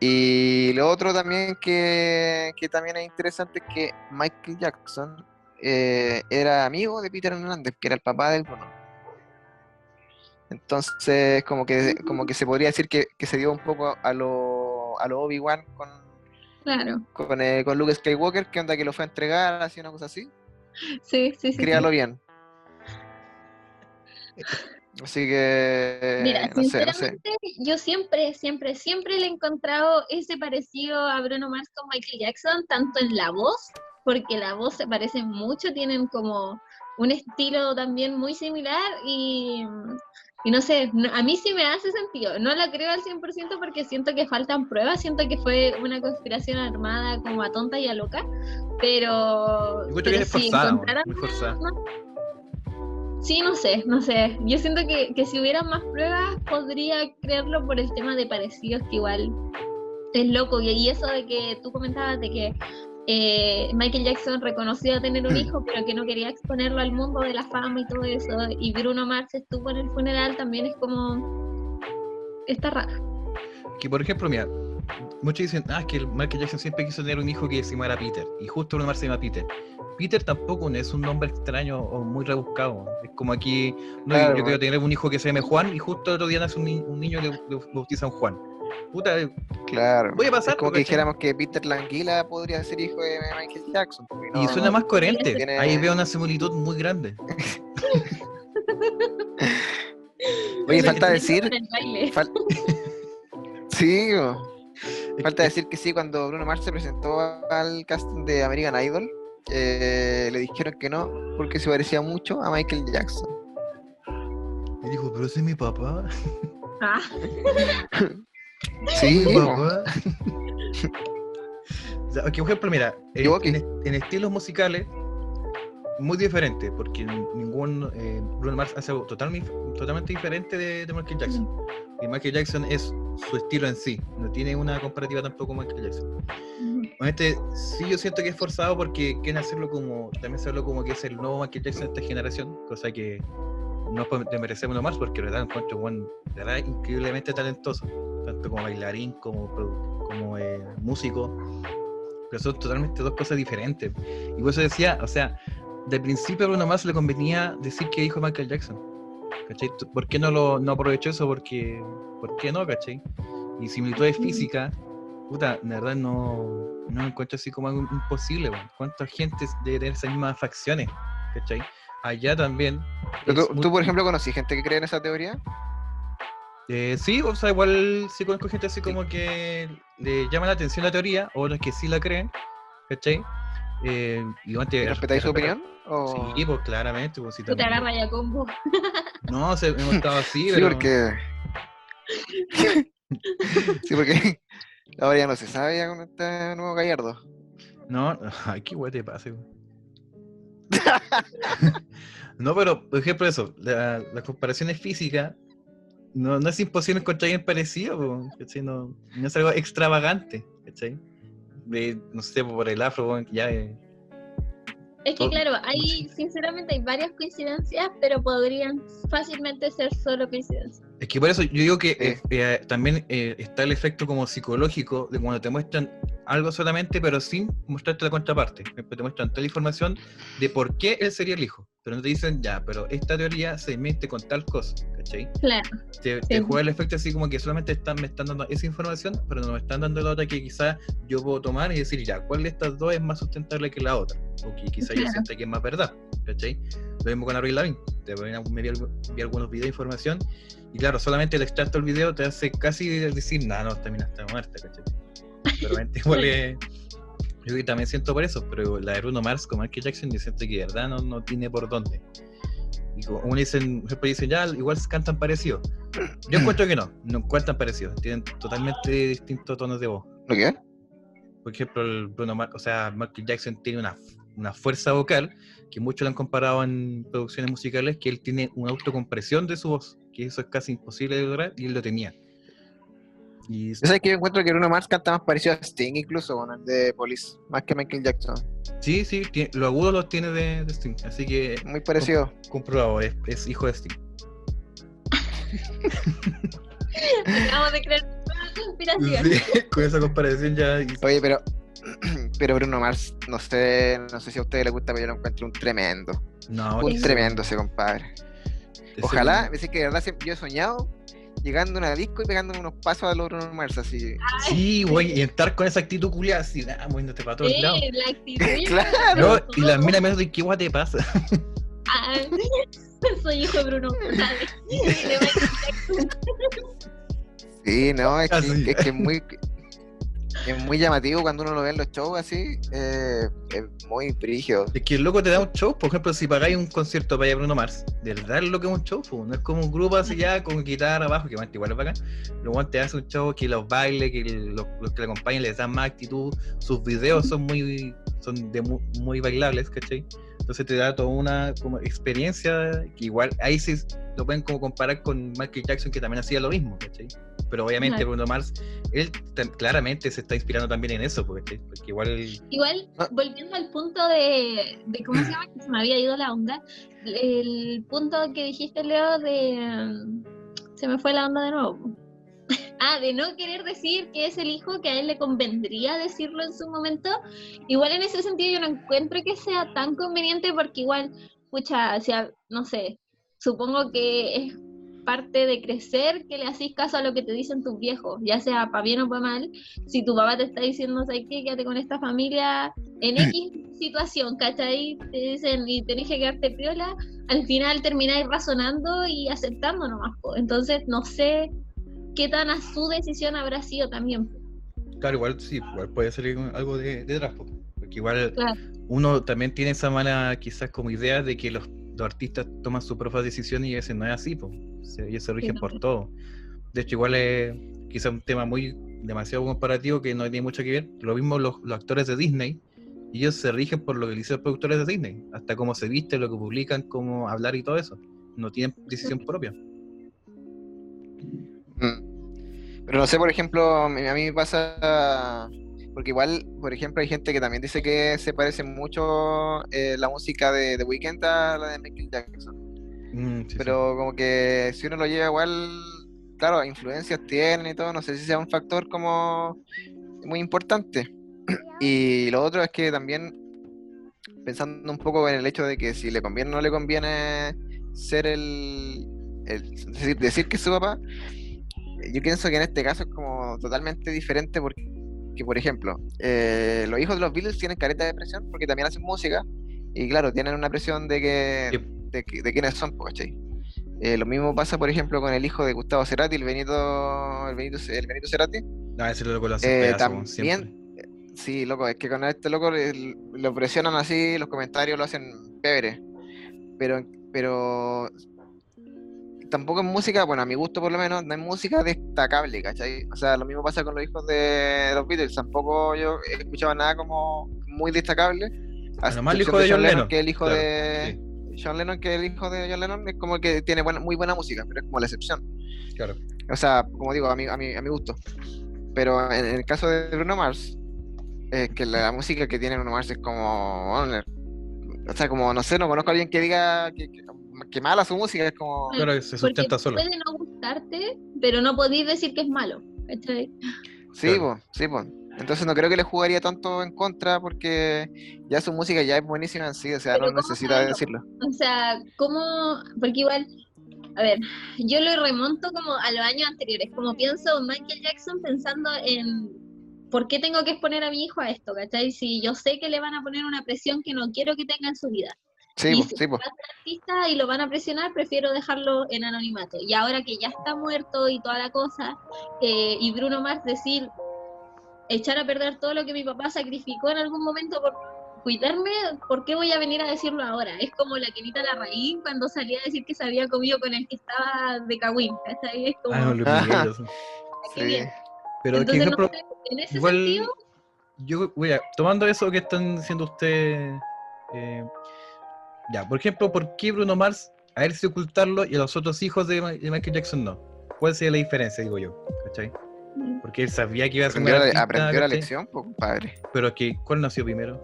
Y lo otro también que, que también es interesante es que Michael Jackson eh, era amigo de Peter Hernández, que era el papá del Bruno. Entonces, como que, como que se podría decir que, que se dio un poco a lo, a lo Obi-Wan con, Claro. con, eh, con Luke Skywalker, que onda que lo fue a entregar, así una cosa así. Sí, sí, sí. Críalo sí. bien. Así que, Mira, no sé, no sé. sinceramente, yo siempre, siempre, siempre le he encontrado ese parecido a Bruno Mars con Michael Jackson, tanto en la voz, porque la voz se parecen mucho, tienen como un estilo también muy similar y, y no sé, no- a mí sí me hace sentido. No la creo al 100% porque siento que faltan pruebas, siento que fue una conspiración armada como a tonta y a loca, pero... Pero si forzada, encontraran muy forzada. Sí, no sé, no sé. Yo siento que, que si hubiera más pruebas podría creerlo por el tema de parecidos que igual es loco. Y, y eso de que tú comentabas de que eh, Michael Jackson reconoció tener un hijo, pero que no quería exponerlo al mundo de la fama y todo eso. Y Bruno Mars estuvo en el funeral también es como... Está raro. Que por ejemplo, mira, muchos dicen, ah, es que el Michael Jackson siempre quiso tener un hijo que se llamara Peter. Y justo Bruno Mars se llama Peter. Peter tampoco es un nombre extraño o muy rebuscado. Es como aquí, no, yo- Claro, yo bueno. quiero tener un hijo que se llame Juan y justo el otro día nace un, ni- un niño que le, le bautizan Juan. Puta, eh, Claro. Voy a pasar, Es como que dijéramos que Peter Languila podría ser hijo de Michael Jackson. y suena más coherente. Tiene- Ahí veo una similitud muy grande. Oye, falta decir. fal- sí, falta decir que sí, cuando Bruno Mars se presentó al casting de American Idol, eh, le dijeron que no, porque se parecía mucho a Michael Jackson. Y dijo, pero ese es mi papá. Ah, Sí, papá. O sea, que, por ejemplo, mira, en, estilos musicales, muy diferente, porque ningún eh, Bruno Mars hace algo totalmente, totalmente diferente de, de Michael Jackson. Y Michael Jackson es su estilo en sí, no tiene una comparativa tampoco con Michael Jackson. Honestamente, sí yo siento que es forzado porque quieren hacerlo como, también se habló como que es el nuevo Michael Jackson de esta generación, cosa que no desmerecer a Bruno Mars porque verdad encuentro un verdad increíblemente talentoso, tanto como bailarín como, como eh, músico, pero son totalmente dos cosas diferentes. Y por eso decía, o sea, de principio a Bruno Mars le convenía decir que dijo Michael Jackson. ¿Cachai? ¿Por qué no, lo, no aprovechó eso? Porque, ¿Por qué no? ¿Cachai? Y similitudes físicas, puta, de verdad no, no encuentro así como algo imposible. ¿Cuánta gente debe tener esas mismas facciones? ¿Cachai? Allá también. Pero tú, muy- tú, por ejemplo, conocí gente que cree en esa teoría. eh, sí, o sea, igual sí conozco gente así como que le llama la atención la teoría, otros que sí la creen, ¿cachai? Eh, y ¿Respetáis su opinión? O... Sí, pues claramente, pues sí tú te también. agarras ya combo. No, se, hemos estado así, Sí, pero... porque. sí, porque Ahora ya no se sabe ya con este nuevo Gallardo. No, ay, qué guay te pasa, güey. no, pero, por ejemplo, eso, la, las comparaciones físicas, no, no es imposible encontrar alguien parecido, po, ¿cachai? No, no es algo extravagante, ¿cachai? De, no sé, por el afro, ya eh, Es que Oh, claro, hay, sinceramente hay varias coincidencias, pero podrían fácilmente ser solo coincidencias. Es que por eso yo digo que eh, eh, también eh, está el efecto como psicológico de cuando te muestran algo solamente, pero sin mostrarte la contraparte. Te muestran toda la información de por qué él sería el hijo. Pero no te dicen, ya, pero esta teoría se mete con tal cosa, ¿cachai? Claro, Te, te Sí. juega el efecto así como que solamente están, me están dando esa información, pero no me están dando la otra que quizás yo puedo tomar y decir, ya, ¿cuál de estas dos es más sustentable que la otra? O que quizás yo Claro. sienta que es más verdad, ¿cachai? Lo mismo con Avril Lavigne. Te voy a- me vi, vi algunos videos de información y claro, solamente el extracto del video te hace casi decir, no, no, esta mina está muerta, ¿cachai? Pero realmente igual es- Yo que también siento por eso, pero la de Bruno Mars con Michael Jackson, yo siento que de verdad no, no tiene por dónde. Y como uno dicen, dicen, ya, igual cantan parecido. Yo encuentro que no, no cantan parecido. Tienen totalmente distintos tonos de voz. ¿Lo qué? Por ejemplo, el Bruno Mars, o sea, Michael Jackson tiene una, una fuerza vocal que muchos lo han comparado en producciones musicales, que él tiene una autocompresión de su voz, que eso es casi imposible de lograr, y él lo tenía. Y Yo sé que yo encuentro que Bruno Mars canta más parecido a Sting incluso con el de Police, más que Michael Jackson. sí, sí, tiene- los agudos los tiene de, de Sting, así que Muy parecido. comprobado, es, es hijo de Sting. acabamos de creer una conspiración. Sí, con esa comparación ya. Oye, pero pero Bruno Mars, no sé, no sé si a ustedes les gusta, pero yo lo encuentro un tremendo. No, Un tremendo ese compadre. Ojalá, es que de verdad yo he soñado llegando a una disco y pegando unos pasos a los Bruno Mars así. Sí, güey, y entrar con esa actitud culiada así, nada, moviéndote para todos Sí, lados. la actitud. Claro. No, y las minas me dicen, ¿qué guay te pasa? Ah, soy hijo de Bruno. Sí, no, es que, es, que es muy es muy llamativo cuando uno lo ve en los shows así, eh, es muy brígido. Es que el loco te da un show, por ejemplo, si pagáis un concierto para Bruno Mars, de verdad lo que es un show, no es como un grupo así ya con guitarra abajo, que bueno, igual es bacán. Luego te hace un show que los baile, que los, los que le acompañan les dan más actitud, sus videos son muy, son muy, bailables, ¿cachai? Entonces te da toda una como experiencia que igual ahí sí lo pueden como comparar con Michael Jackson que también hacía lo mismo, ¿cachai? Pero obviamente Claro. Bruno Mars, él claramente se está inspirando también en eso, porque, porque igual Igual, Ah. volviendo al punto de, de cómo se llama, que se me había ido la onda, el punto que dijiste, Leo, de... Se me fue la onda de nuevo. Ah, de no querer decir que es el hijo, que a él le convendría decirlo en su momento. Igual en ese sentido yo no encuentro que sea tan conveniente porque igual, pucha, o sea, no sé, supongo que es parte de crecer que le hacís caso a lo que te dicen tus viejos, ya sea para bien o para mal. Si tu papá te está diciendo, ¿sabes qué? Quédate con esta familia en X situación, ¿cachai? Te dicen y tenés que quedarte piola, al final termináis razonando y aceptando nomás. po. Entonces, no sé qué tan a su decisión habrá sido también. Claro, igual sí, igual puede salir algo de, detrás, po, porque igual Claro. uno también tiene esa mala quizás como idea de que los, los artistas toman sus propias decisiones y a veces no es así. Se- ellos se rigen por todo. De hecho, igual es quizás un tema muy demasiado comparativo que no tiene mucho que ver. Lo mismo los, los actores de Disney, ellos se rigen por lo que dicen los productores de Disney, hasta cómo se visten, lo que publican, cómo hablar y todo eso. No tienen decisión propia. Mm. Pero no sé, por ejemplo, a mí me pasa, porque igual, por ejemplo, hay gente que también dice que se parece mucho eh, la música de The Weeknd a la de Michael Jackson. Mm, sí, sí. Pero como que si uno lo lleva igual, claro, influencias tienen y todo, no sé si sea un factor como muy importante. Y lo otro es que también, pensando un poco en el hecho de que si le conviene o no le conviene ser el, el- decir, decir que es su papá, yo pienso que en este caso es como totalmente diferente porque, que, por ejemplo, eh, los hijos de los Beatles tienen careta de presión porque también hacen música y claro, tienen una presión de que de, de quiénes son, ¿cachai? Eh, lo mismo pasa, por ejemplo, con el hijo de Gustavo Cerati, el Benito, el Benito, el Benito Cerati. Ese loco lo hace Eh, pedazo, también- siempre. Sí, loco, es que con este loco lo presionan así, los comentarios lo hacen pebre. Pero, pero tampoco es música, bueno, a mi gusto por lo menos, no es música destacable, ¿cachai? O sea, lo mismo pasa con los hijos de los Beatles, tampoco yo he escuchado nada como muy destacable. el hijo de John Lennon, que el hijo claro, de John Lennon, que el hijo de John Lennon es como que tiene buena, muy buena música, pero es como la excepción. Claro. O sea, como digo, a mi, a mi, a mi gusto. Pero en, en el caso de Bruno Mars, es que la, música que tiene Bruno Mars es como. o sea, como no sé, no conozco a alguien que diga que, que, que mala su música, es como. Claro que se sustenta solo. puede no gustarte, pero no podéis decir que es malo. ¿cachai? Sí, Claro. pues, sí, pues. Entonces no creo que le jugaría tanto en contra porque ya su música ya es buenísima en sí, o sea, Pero no ¿cómo necesita decirlo. O sea, ¿cómo? Porque igual, a ver, yo lo remonto como a los años anteriores, como pienso en Michael Jackson pensando en por qué tengo que exponer a mi hijo a esto, ¿cachai? Si yo sé que le van a poner una presión que no quiero que tenga en su vida. Sí, y si sí, pues. va a artista y lo van a presionar, prefiero dejarlo en anonimato. Y ahora que ya está muerto y toda la cosa, eh, y Bruno Mars decir, echar a perder todo lo que mi papá sacrificó en algún momento por cuidarme, ¿por qué voy a venir a decirlo ahora? Es como la Kenita Larraín cuando salía a decir que se había comido con el que estaba de Cagüín, ¿cachai? Es como, Ah. Miguel, Sí. bien. Pero, Entonces, no ejemplo, sé, en ese igual sentido, yo voy a, tomando eso que están diciendo ustedes, eh, ya, por ejemplo, ¿por qué Bruno Mars a él sí ocultarlo y a los otros hijos de, Michael Jackson no? ¿Cuál sería la diferencia, digo yo? ¿Cachai? Porque él sabía que iba a ser un Aprendió, la, artista, aprendió la lección, compadre. Pero que, ¿cuál nació primero?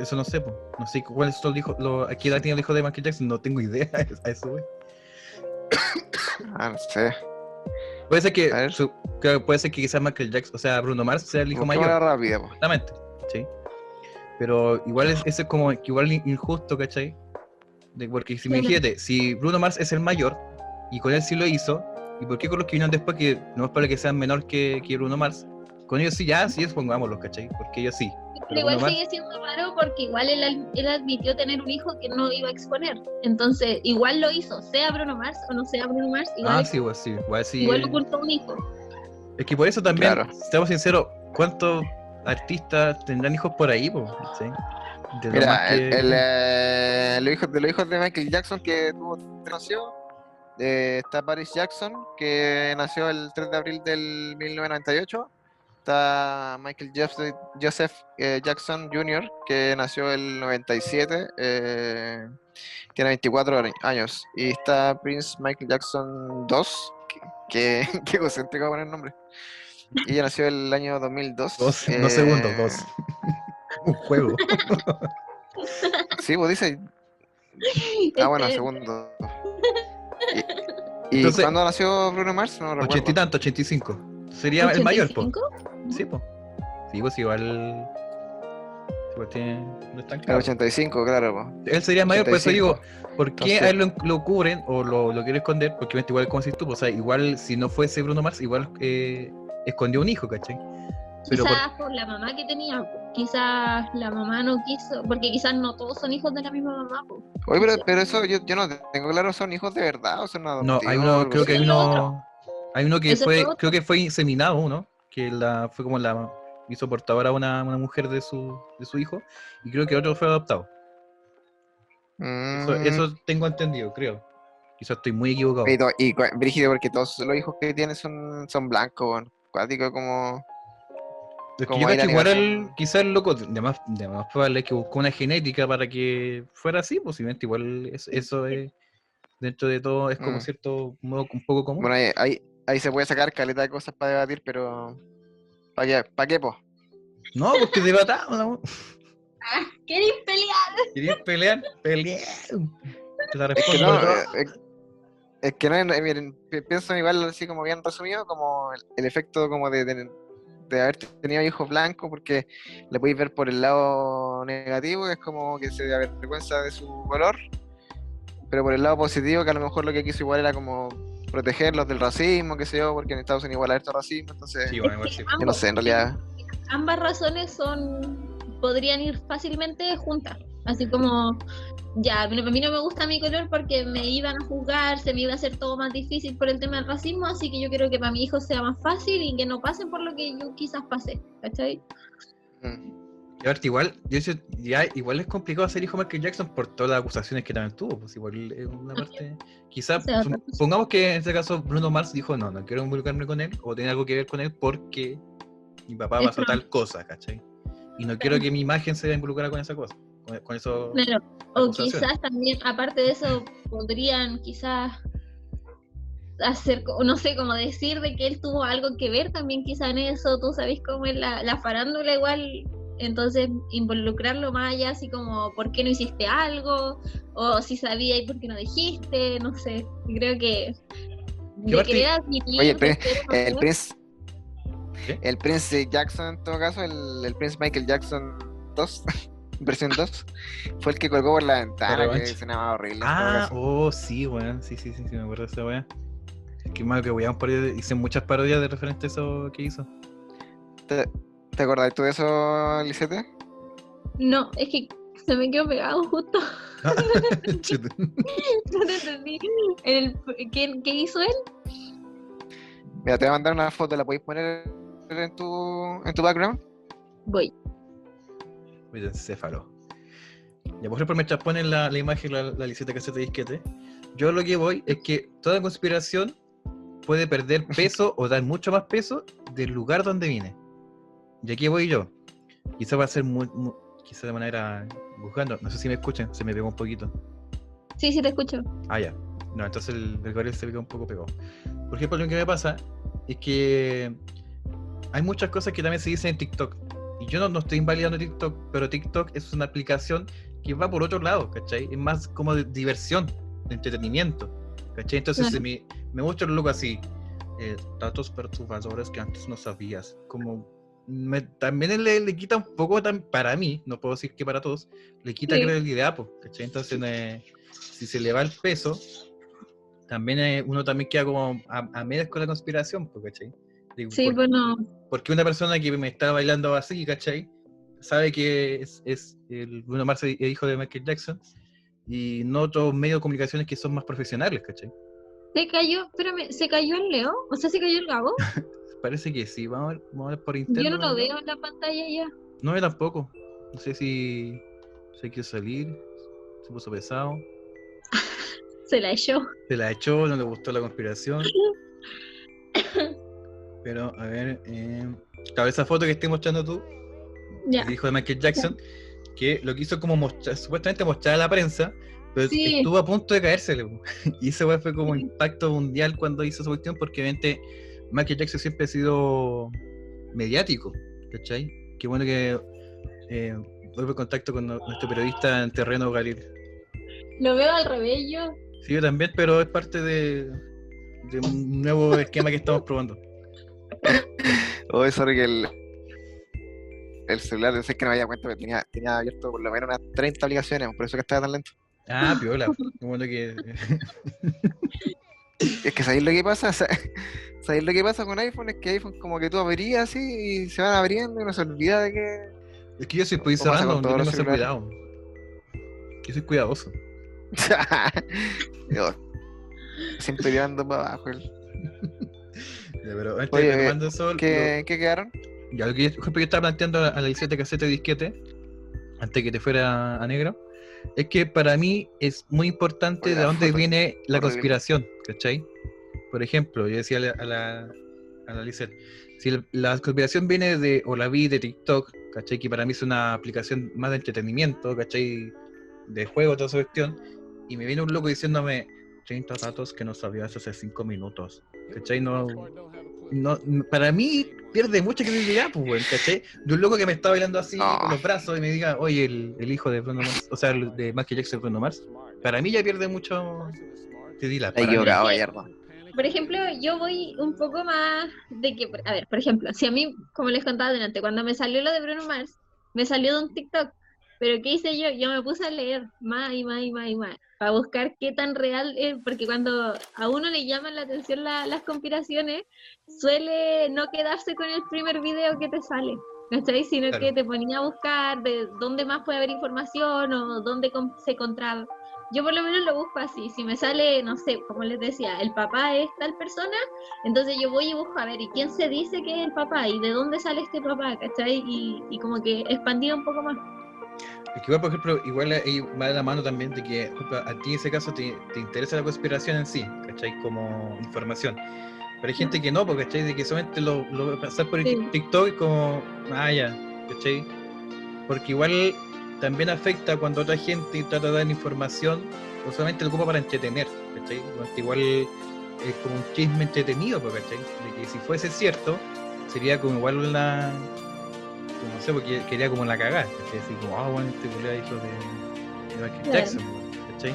Eso no sé, po. no sé cuál es el hijo, lo, a qué edad tiene el hijo de Michael Jackson, no tengo idea a eso, güey. Ah, no sé. Puede ser que, su- puede ser que quizás Michael Jackson, o sea, Bruno Mars sea el hijo mayor. Pues. Exactamente. Pero igual es, eso es como que igual in- injusto, ¿cachai? De, porque si me dijiste, si Bruno Mars es el mayor y con él sí lo hizo, ¿y por qué con los que vinieron después, que no es para que sean menor que, que Bruno Mars? Con ellos sí, ya, sí, pongámoslos, ¿cachai? Porque ellos sí. Pero igual Bruno Mars- sigue siendo raro porque igual él, él admitió tener un hijo que no iba a exponer. Entonces, igual lo hizo, sea Bruno Mars o no sea Bruno Mars, igual, Ah, sí, igual sí, igual sí. igual ocultó un hijo. Es que por eso también, Claro. seamos sinceros, ¿cuántos artistas tendrán hijos por ahí? Po? ¿Sí? Mira, el, que- el, eh, los hijos, de los hijos de Michael Jackson que tuvo, nació, eh, está Paris Jackson, que nació el 3 de abril del 1998. Está Michael Joseph, Joseph eh, Jackson Jr., que nació el 97, eh, tiene 24 año- años. Y está Prince Michael Jackson II, que, que, que egocéntrico poner el nombre. Y ella nació el año 2002. Dos, eh, no segundos, dos. Un juego. Sí, pues dice. Ah, bueno, Este, segundo. ¿Y, y Entonces- cuándo nació Bruno Mars? No recuerdo. Ochenta y tanto, 85. Sería el mayor, po. 85. Sí, po. Sí, pues igual. Igual tiene. No es tan El caro. 85, claro. pues. Él sería mayor, por eso 85. digo, ¿por qué Entonces- a él lo, lo cubren o lo, lo quiere esconder? Porque igual como decís tú, pues, o sea, igual si no fuese Bruno Mars, igual eh, escondió un hijo, ¿cachai? Pero Quizás por... la mamá que tenía, quizás la mamá no quiso, porque quizás no todos son hijos de la misma mamá. po. Oye, pero, pero eso yo, yo no tengo claro, ¿son hijos de verdad o son No, adoptivos? hay o uno, creo que hay uno, hay uno que fue, creo que fue inseminado uno, que la, fue como la hizo portadora una, una mujer de su, de su hijo, y creo que otro fue adoptado. Eso, Mm. eso tengo entendido, creo. Quizás estoy muy equivocado. Y, y brígido porque todos los hijos que tiene son, son blancos, weón. Cuático como... Es que yo que igual el, quizás el loco, de más, de más probable es que buscó una genética para que fuera así, posiblemente igual es- eso es, dentro de todo, es como Mm. cierto modo un poco común. Bueno, ahí, ahí, ahí se puede sacar caleta de cosas para debatir, pero... ¿Para qué? ¿Para qué, po? No, porque debatamos, ¿no? ¿Queréis pelear? ¿Querías pelear? Pelear. Te la Es que respondo. no, eh, es, es que no, eh, miren, pi- pienso igual así como bien resumido, como el, el efecto como de, de, de haber tenido hijos blancos, porque le podéis ver por el lado negativo, que es como que se avergüenza de su color, pero por el lado positivo, que a lo mejor lo que quiso igual era como protegerlos del racismo, qué sé yo, porque en Estados Unidos igual hay harto racismo, entonces, Sí, bueno, igual sí. yo no sé, en realidad, ambas razones son podrían ir fácilmente juntas. Así como, ya, a mí no me gusta mi color porque me iban a juzgar, se me iba a hacer todo más difícil por el tema del racismo, así que yo quiero que para mi hijo sea más fácil y que no pasen por lo que yo quizás pasé, ¿cachai? mm, Y aparte, igual, yo sé, ya, igual es complicado ser hijo de Michael Jackson por todas las acusaciones que también tuvo. Pues igual es una parte. Quizás, cosa. pongamos que en este caso Bruno Mars dijo: No, no quiero involucrarme con él o tener algo que ver con él porque mi papá pasó tal cosa, ¿cachai? Y no quiero que mi imagen se vea involucrada con esa cosa. Con, con eso. Claro, o quizás también, aparte de eso, podrían quizás hacer, no sé, como decir de que él tuvo algo que ver también quizás en eso, tú sabes cómo es la, la farándula igual, entonces involucrarlo más allá, así como, ¿por qué no hiciste algo? O si sabía y por qué no dijiste, no sé, creo que de querer admitir Oye, el, Prince. ¿Qué? El Prince Jackson, en todo caso, el, el Prince Michael Jackson 2, versión 2, fue el que colgó por la ventana, que llamaba horrible. Ah, oh, sí, weón. Sí, sí, sí, sí, me acuerdo de esa weá. Qué malo que weón por ahí hice muchas parodias de referente a eso que hizo. ¿Te, ¿Te acordás tú de eso, Lisette? No, es que se me quedó pegado justo, no te entendí. El- ¿qué, ¿Qué hizo él? Mira, te voy a mandar una foto, ¿la podéis poner en tu, en tu background? Voy. Oye, encéfalo. Ya, por ejemplo, mientras ponen la, la imagen, la, la liseta caseta disquete, yo lo que voy es que toda conspiración puede perder peso o dar mucho más peso del lugar donde viene. Y aquí voy yo. Quizá va a ser muy, muy- quizá de manera buscando. No sé si me escuchan, se me pegó un poquito. Sí, sí, te escucho. Ah, ya. No, entonces el, el se ve un poco pegado. Por ejemplo, lo que me pasa es que hay muchas cosas que también se dicen en TikTok. Y yo no, no estoy invalidando TikTok, pero TikTok es una aplicación que va por otro lado, ¿cachai? Es más como de diversión, de entretenimiento, ¿cachai? Entonces Claro. me, me muestra el look así. eh, datos perturbadores que antes no sabías. Como me- también le, le quita un poco, tam- para mí, no puedo decir que para todos, le quita Sí. credibilidad, ¿cachai? Entonces, eh, si se le va el peso, también eh, uno también queda como a, a medias con la conspiración, ¿cachai? Digo, Sí, por- bueno, porque una persona que me está bailando así, ¿cachai? Sabe que es, es el Bruno Mars es hijo de Michael Jackson y no otros medios de comunicaciones que son más profesionales, ¿cachai? se cayó, espérame, ¿se cayó el Leo? O sea, ¿se cayó el Gabo? Parece que sí, vamos a ver, vamos a ver por Yo interno. no lo veo en la pantalla ya. No, yo tampoco. No sé si se quiso salir, se puso pesado, Se la echó. se la echó, no le gustó la conspiración. Pero, a ver, eh, claro, esa foto que estoy mostrando tú, el hijo de Michael Jackson, que lo quiso como mostrar, supuestamente mostrar a la prensa, pero Sí. estuvo a punto de caérsele. Y ese fue como impacto mundial cuando hizo esa cuestión, porque obviamente Michael Jackson siempre ha sido mediático, ¿cachai? Qué bueno que eh, vuelve en contacto con nuestro periodista en terreno, Gabriel. Lo veo al revés yo. Sí, yo también, pero es parte de, de un nuevo esquema que estamos probando. Oh, sorry que el, el celular, yo sé que no me había cuenta, pero tenía, tenía abierto por lo menos unas 30 aplicaciones, por eso que estaba tan lento. Ah, piola. Bueno que. Es que ¿sabéis lo que pasa? Sa- ¿Sabéis lo que pasa con iPhone? Es que iPhone como que tú abrías así y se van abriendo y uno se olvida de que... Es que yo soy pues, ¿Cómo pasa cerrando, tengo que celulares? cuidado. Yo soy cuidadoso. Yo, Siempre tirando para abajo. el- pero Oye, ¿Qué, ¿Qué quedaron? lo- ya, lo que yo, estaba planteando a la 17 casete de disquete, antes que te fuera a negro, es que para mí es muy importante de dónde viene la conspiración, ¿cachai? Por ejemplo, yo decía a la, a la, Lizeth, si la conspiración viene de, o la vi de TikTok, ¿cachai? Que para mí es una aplicación más de entretenimiento, ¿cachai? De juego, toda esa cuestión, y me viene un loco diciéndome 30 datos que no sabías hace 5 minutos, ¿cachai? No, no, para mí pierde mucha credibilidad, pues, weón, ¿cachai? De un loco que me está bailando así No. con los brazos y me diga, oye, el, el hijo de Bruno Mars, o sea, el de Michael Jackson Bruno Mars, para mí ya pierde mucho mí. equivocado, Gallardo. Por ejemplo, yo voy un poco más de que, a ver, por ejemplo, si a mí, como les contaba delante, cuando me salió lo de Bruno Mars, me salió de un TikTok. Pero ¿qué hice yo? Yo me puse a leer más y más y más y más, para buscar qué tan real es, porque cuando a uno le llaman la atención la- las conspiraciones, suele no quedarse con el primer video que te sale, ¿cachai? Sino Claro. que te ponía a buscar de dónde más puede haber información o dónde se contra, Yo por lo menos lo busco así. Si me sale, no sé, como les decía, el papá es tal persona, entonces yo voy y busco a ver, ¿y quién se dice que es el papá? ¿Y de dónde sale este papá? ¿Cachai? Y, y como que expandido un poco más. Es que igual, por ejemplo, igual ahí va de la mano también de que a ti en ese caso te, te, interesa la conspiración en sí, ¿cachai? Como información. Pero hay gente que no, porque ¿cachai? De que solamente lo, lo pasar por Sí. TikTok y como, ah, ya, ¿cachai? Porque igual también afecta cuando otra gente trata de dar información o solamente lo ocupa para entretener, ¿cachai? Cuando igual es como un chisme entretenido, pues, ¿cachai? De que si fuese cierto, sería como igual una. Como no sé, porque quería como la cagada, ¿cachai? Así como, ah, bueno, este culiao hijo de, de Michael Claro. Jackson, ¿cachai?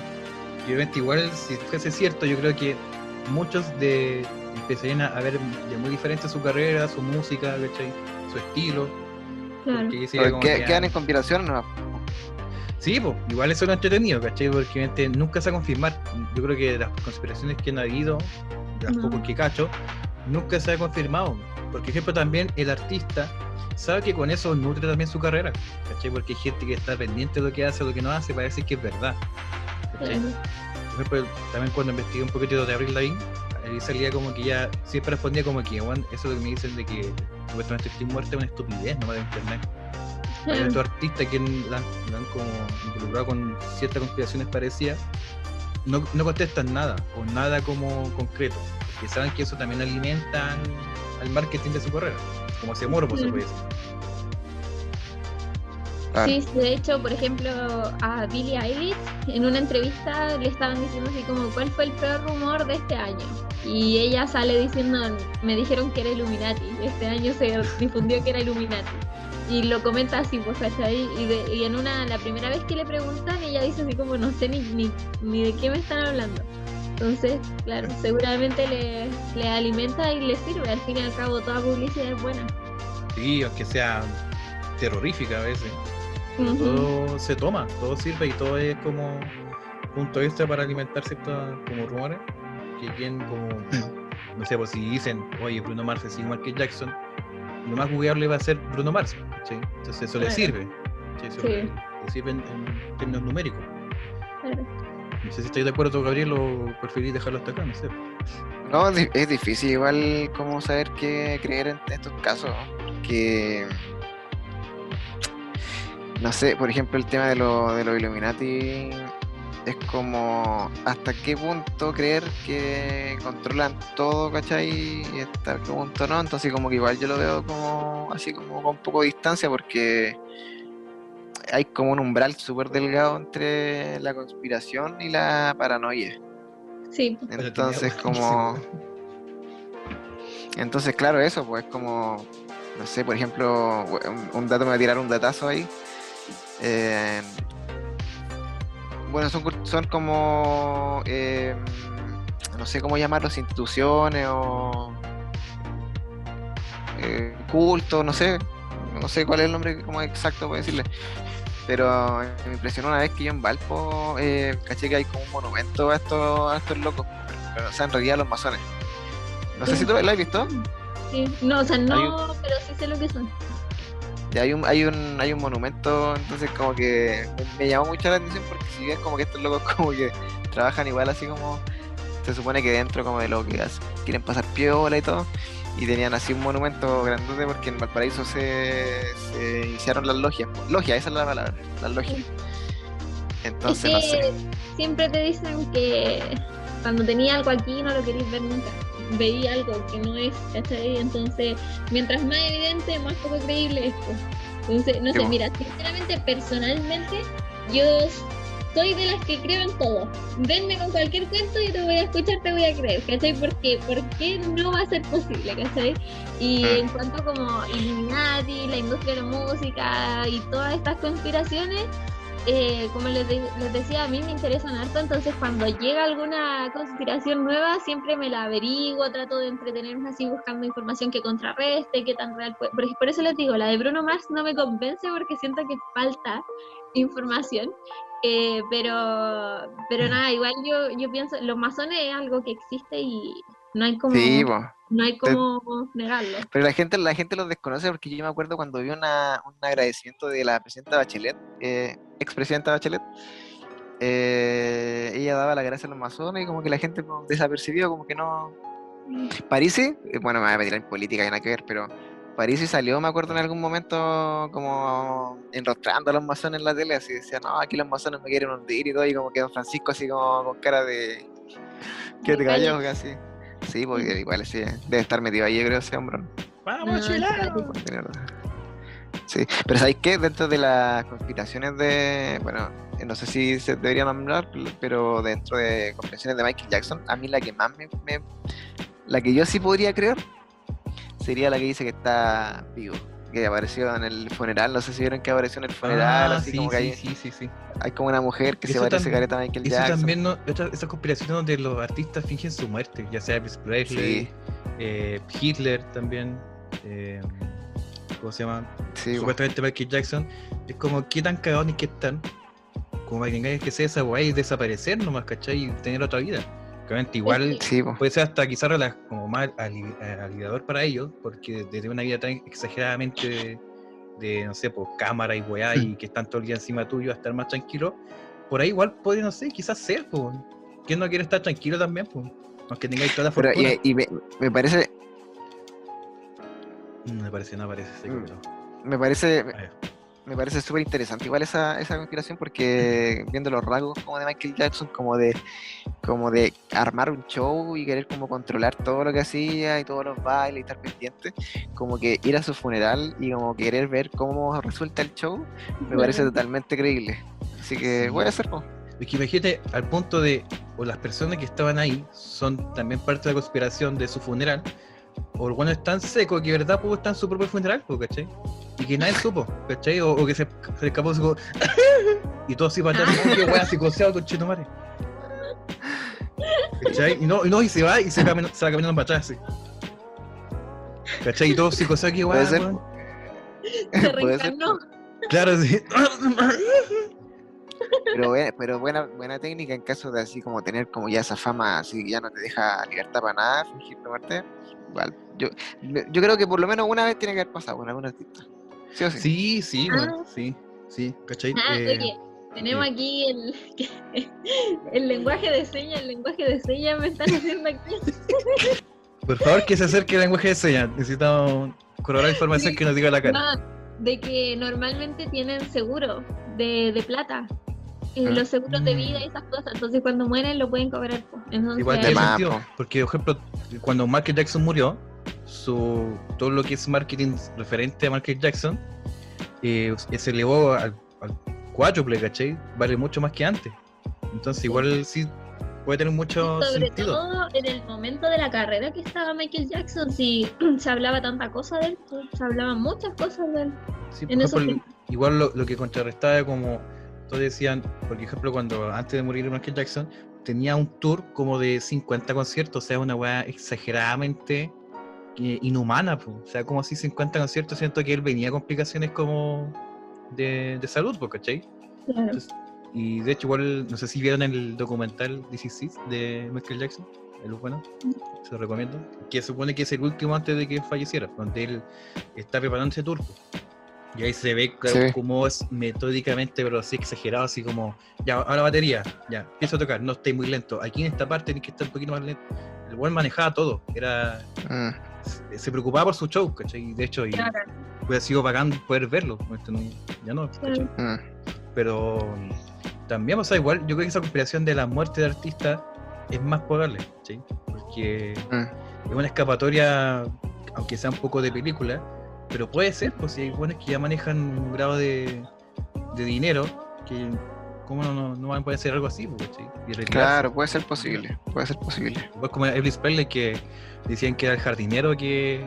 Y obviamente, igual, si fuese cierto, yo creo que muchos de empezarían a, ver de muy diferente su carrera, su música, ¿cachai? Su estilo. Claro. Porque sería como Que- que, quedan en conspiración, ¿no? Sí, pues, igual eso es lo entretenido, ¿cachai? Porque obviamente nunca se va a confirmar. Yo creo que las conspiraciones que han habido, de las No. pocos que cacho, nunca se ha confirmado. Porque, por ejemplo, también el artista sabe que con eso nutre también su carrera, ¿cachai? Porque hay gente que está pendiente de lo que hace o lo que no hace para decir que es verdad. Por ejemplo, también cuando investigué un poquito de Abril Lavigne, ahí salía como que ya siempre respondía como que, "Juan, eso de que me dicen de que supuestamente estoy muerta es una estupidez nomás de internet. Hay Claro. otros artistas que la, la han como involucrado con ciertas conspiraciones parecidas, no, no contestan nada, o nada como concreto, porque saben que eso también alimenta al, marketing de su carrera, como ese morbo se Sí. puede decir. Claro. Sí, de hecho, por ejemplo, a Billie Eilish en una entrevista le estaban diciendo así como cuál fue el peor rumor de este año. Y ella sale diciendo, me dijeron que era Illuminati. Este año se difundió que era Illuminati. Y lo comenta así, pues, ¿cachai? Y, de- y en una, la primera vez que le preguntan, ella dice así como, no sé ni, ni, ni de qué me están hablando. Entonces, claro, seguramente le, le alimenta y le sirve. Al fin y al cabo, toda publicidad es buena. Sí, aunque sea terrorífica a veces, todo se toma, todo sirve y todo es como punto extra para alimentar ciertos como rumores, que quien como, no sé, pues si dicen, oye, Bruno Mars es igual que Jackson, lo más googleable va a ser Bruno Mars, ¿cachai? Entonces eso le sirve. Eso Sí. le, le sirve en, en términos numéricos. Claro. Si estáis de acuerdo, Gabriel, o preferís dejarlo hasta acá, no sé. No, es di- es difícil igual como saber qué creer en estos casos, que no sé, por ejemplo el tema de los de los Illuminati es como hasta qué punto creer que controlan todo, ¿cachai? Y hasta qué punto no, entonces como que igual yo lo veo como así como con poco de distancia porque hay como un umbral súper delgado entre la conspiración y la paranoia. Sí, Entonces, como. Entonces, claro, eso, pues como. No sé, por ejemplo, un, dato me va a tirar un datazo ahí. Eh, bueno, son, son como. eh, no sé cómo llamarlos, instituciones o. eh, cultos, no sé. No sé cuál es el nombre como exacto para decirle. Pero me impresionó una vez que yo en Valpo eh, caché que hay como un monumento a estos, a estos locos. Pero, o sea, en realidad los masones. No sé si tú lo has visto. sí. No, o sea, no, pero sí sé lo que son. Y hay un, hay un, hay un monumento, entonces como que me, me llamó mucho la atención porque si bien como que estos locos como que trabajan igual así como se supone que dentro como de lo que hacen, quieren pasar piola y todo, y tenían así un monumento grandote porque en Valparaíso se, se iniciaron las logias. Logia, esa es la palabra, las logias. Entonces, no es sé. siempre te dicen que cuando tenía algo aquí no lo queréis ver nunca. Veí algo que no es, ¿cachai? Entonces, mientras más evidente, más poco creíble es. Entonces, no sé, mira, sinceramente, personalmente, yo soy de las que creo en todo. Venme con cualquier cuento y te voy a escuchar, te voy a creer, ¿cachai? Porque, ¿por qué no va a ser posible, ¿cachai? Y Mm. en cuanto como Illuminati, la industria de la música y todas estas conspiraciones, eh, como les, de- les decía, a mí me interesan harto, entonces cuando llega alguna conspiración nueva, siempre me la averiguo, trato de entretenerme así buscando información que contrarreste, qué tan real puede. Por, por eso les digo, la de Bruno Mars no me convence porque siento que falta información. eh, pero pero nada, igual yo, yo pienso, los masones es algo que existe y no hay como, Sí, no hay como negarlo. Pero la gente, la gente los desconoce porque yo me acuerdo cuando vi una, un agradecimiento de la presidenta Bachelet, eh, expresidenta Bachelet, eh, ella daba la gracia a los masones y como que la gente desapercibió, como que no. Parisi, eh, bueno, me voy a meter en política, hay nada que ver, pero Parisi salió, me acuerdo en algún momento, como enrostrando a los masones en la tele, así decía, no, aquí los masones me quieren hundir y todo, y como que Don Francisco así como con cara de. que te cayó, casi. Sí, porque igual sí, debe estar metido ahí, yo creo, ese hombre. ¿no? ¡Vamos, No, chileno! Sí, pero ¿sabéis qué? Dentro de las conspiraciones de. Bueno, no sé si se deberían hablar, pero dentro de conspiraciones de Michael Jackson, a mí la que más me. me- la que yo sí podría creer sería la que dice que está vivo. Que apareció en el funeral, no sé si vieron que apareció en el funeral, Ah, así sí, como que sí, hay, sí, hay como una mujer que se parece careta a Michael Eso Jackson. también, no, esta- esas conspiraciones donde los artistas fingen su muerte, ya sea Elvis Presley, eh, Hitler también, eh, ¿cómo se llama? Supuestamente Michael Jackson, es como qué tan cagados ni qué están, como para que que ser esa weá y desaparecer nomás, ¿cachai? Y tener otra vida. Obviamente igual sí, puede ser hasta quizás como más ali- aliviador para ellos, porque desde una vida tan exageradamente de, no sé, pues cámara y weá, y que están todo el día encima tuyo a estar más tranquilo, por ahí igual podría, no sé, quizás ser, pues. ¿Quién no quiere estar tranquilo también, pues? Aunque tengáis toda la Pero, fortuna. y, y me, me parece. No me parece, no parece, sí, Mm. pero- Me parece. Me parece súper interesante igual esa, esa conspiración porque viendo los rasgos como de Michael Jackson, como de como de armar un show y querer como controlar todo lo que hacía y todos los bailes y estar pendiente, como que ir a su funeral y como querer ver cómo resulta el show, me parece totalmente creíble. Así que voy a hacerlo. Es que imagínate al punto de, o las personas que estaban ahí son también parte de la conspiración de su funeral, o el bueno es tan seco que de verdad pudo estar en su propio funeral, po, ¿cachai? Y que nadie supo, ¿cachai? O, o que se, se escapó y todo así para atrás, que weá psicoseado con Chetumare. ¿Cachai? Y no, y no, y se va y se, camina- se va caminando para atrás así. ¿Cachai? Y todo psicoseado, que weón. Se Puede ser, reencarnó. Claro, sí. Pero, buena, pero buena, buena técnica en caso de así como tener como ya esa fama así que ya no te deja libertad para nada, fingir tu muerte. Igual, yo, yo creo que por lo menos una vez tiene que haber pasado con algún artista. Sí o sí. Sí, sí, Ah. sí, sí, ¿cachai? Ah, Eh, oye, tenemos aquí el, el lenguaje de señas, el lenguaje de señas me están haciendo aquí. Por favor, que se acerque el lenguaje de señas. Necesitamos corroborar información que nos diga la cara. No, de que normalmente tienen seguro de, de plata. Eh, Ah. los seguros de vida y esas cosas. Entonces cuando mueren lo pueden cobrar. Entonces, Igual de más, porque, por ejemplo, cuando Michael Jackson murió, su, todo lo que es marketing referente a Michael Jackson eh, se elevó al, al cuádruple, ¿cachai? Vale mucho más que antes. Entonces, igual sí puede tener mucho sobre sentido. todo en el momento de la carrera que estaba Michael Jackson, si se hablaba tanta cosa de él, se hablaban muchas cosas de él. Sí, en ejemplo, igual lo, lo que contrarrestaba como todos decían, por ejemplo, cuando antes de morir Michael Jackson tenía un tour como de 50 conciertos, o sea, una weá exageradamente eh, inhumana, po. o sea, como así 50 conciertos, siento que él venía con complicaciones como de, de salud, ¿cachai? Claro. Entonces, y de hecho, igual, no sé si vieron el documental This Is It de Michael Jackson, el bueno, se lo recomiendo, que supone que es el último antes de que falleciera, donde él está preparando ese tour. Y ahí se ve Sí. cómo es metódicamente, pero así exagerado, así como, ya, ahora batería, ya, empieza a tocar, no estáis muy lento, aquí en esta parte tienes que estar un poquito más lento. El buen manejaba todo, era, Mm. se, se preocupaba por su show, ¿cachai? Y De hecho, y Claro, hubiera sido bacán poder verlo, este no- ya no, ¿cachai? Mm. Pero también, o sea, igual, yo creo que esa conspiración de la muerte de artista es más probable, ¿sí? Porque Mm. es una escapatoria, aunque sea un poco de película, pero puede ser, pues si hay buenos que ya manejan un grado de, de dinero, que ¿cómo no, no, no van a poder hacer algo así? Pues, ¿sí? Claro, puede ser posible, puede ser posible. Igual como Elvis Presley que decían que era el jardinero que,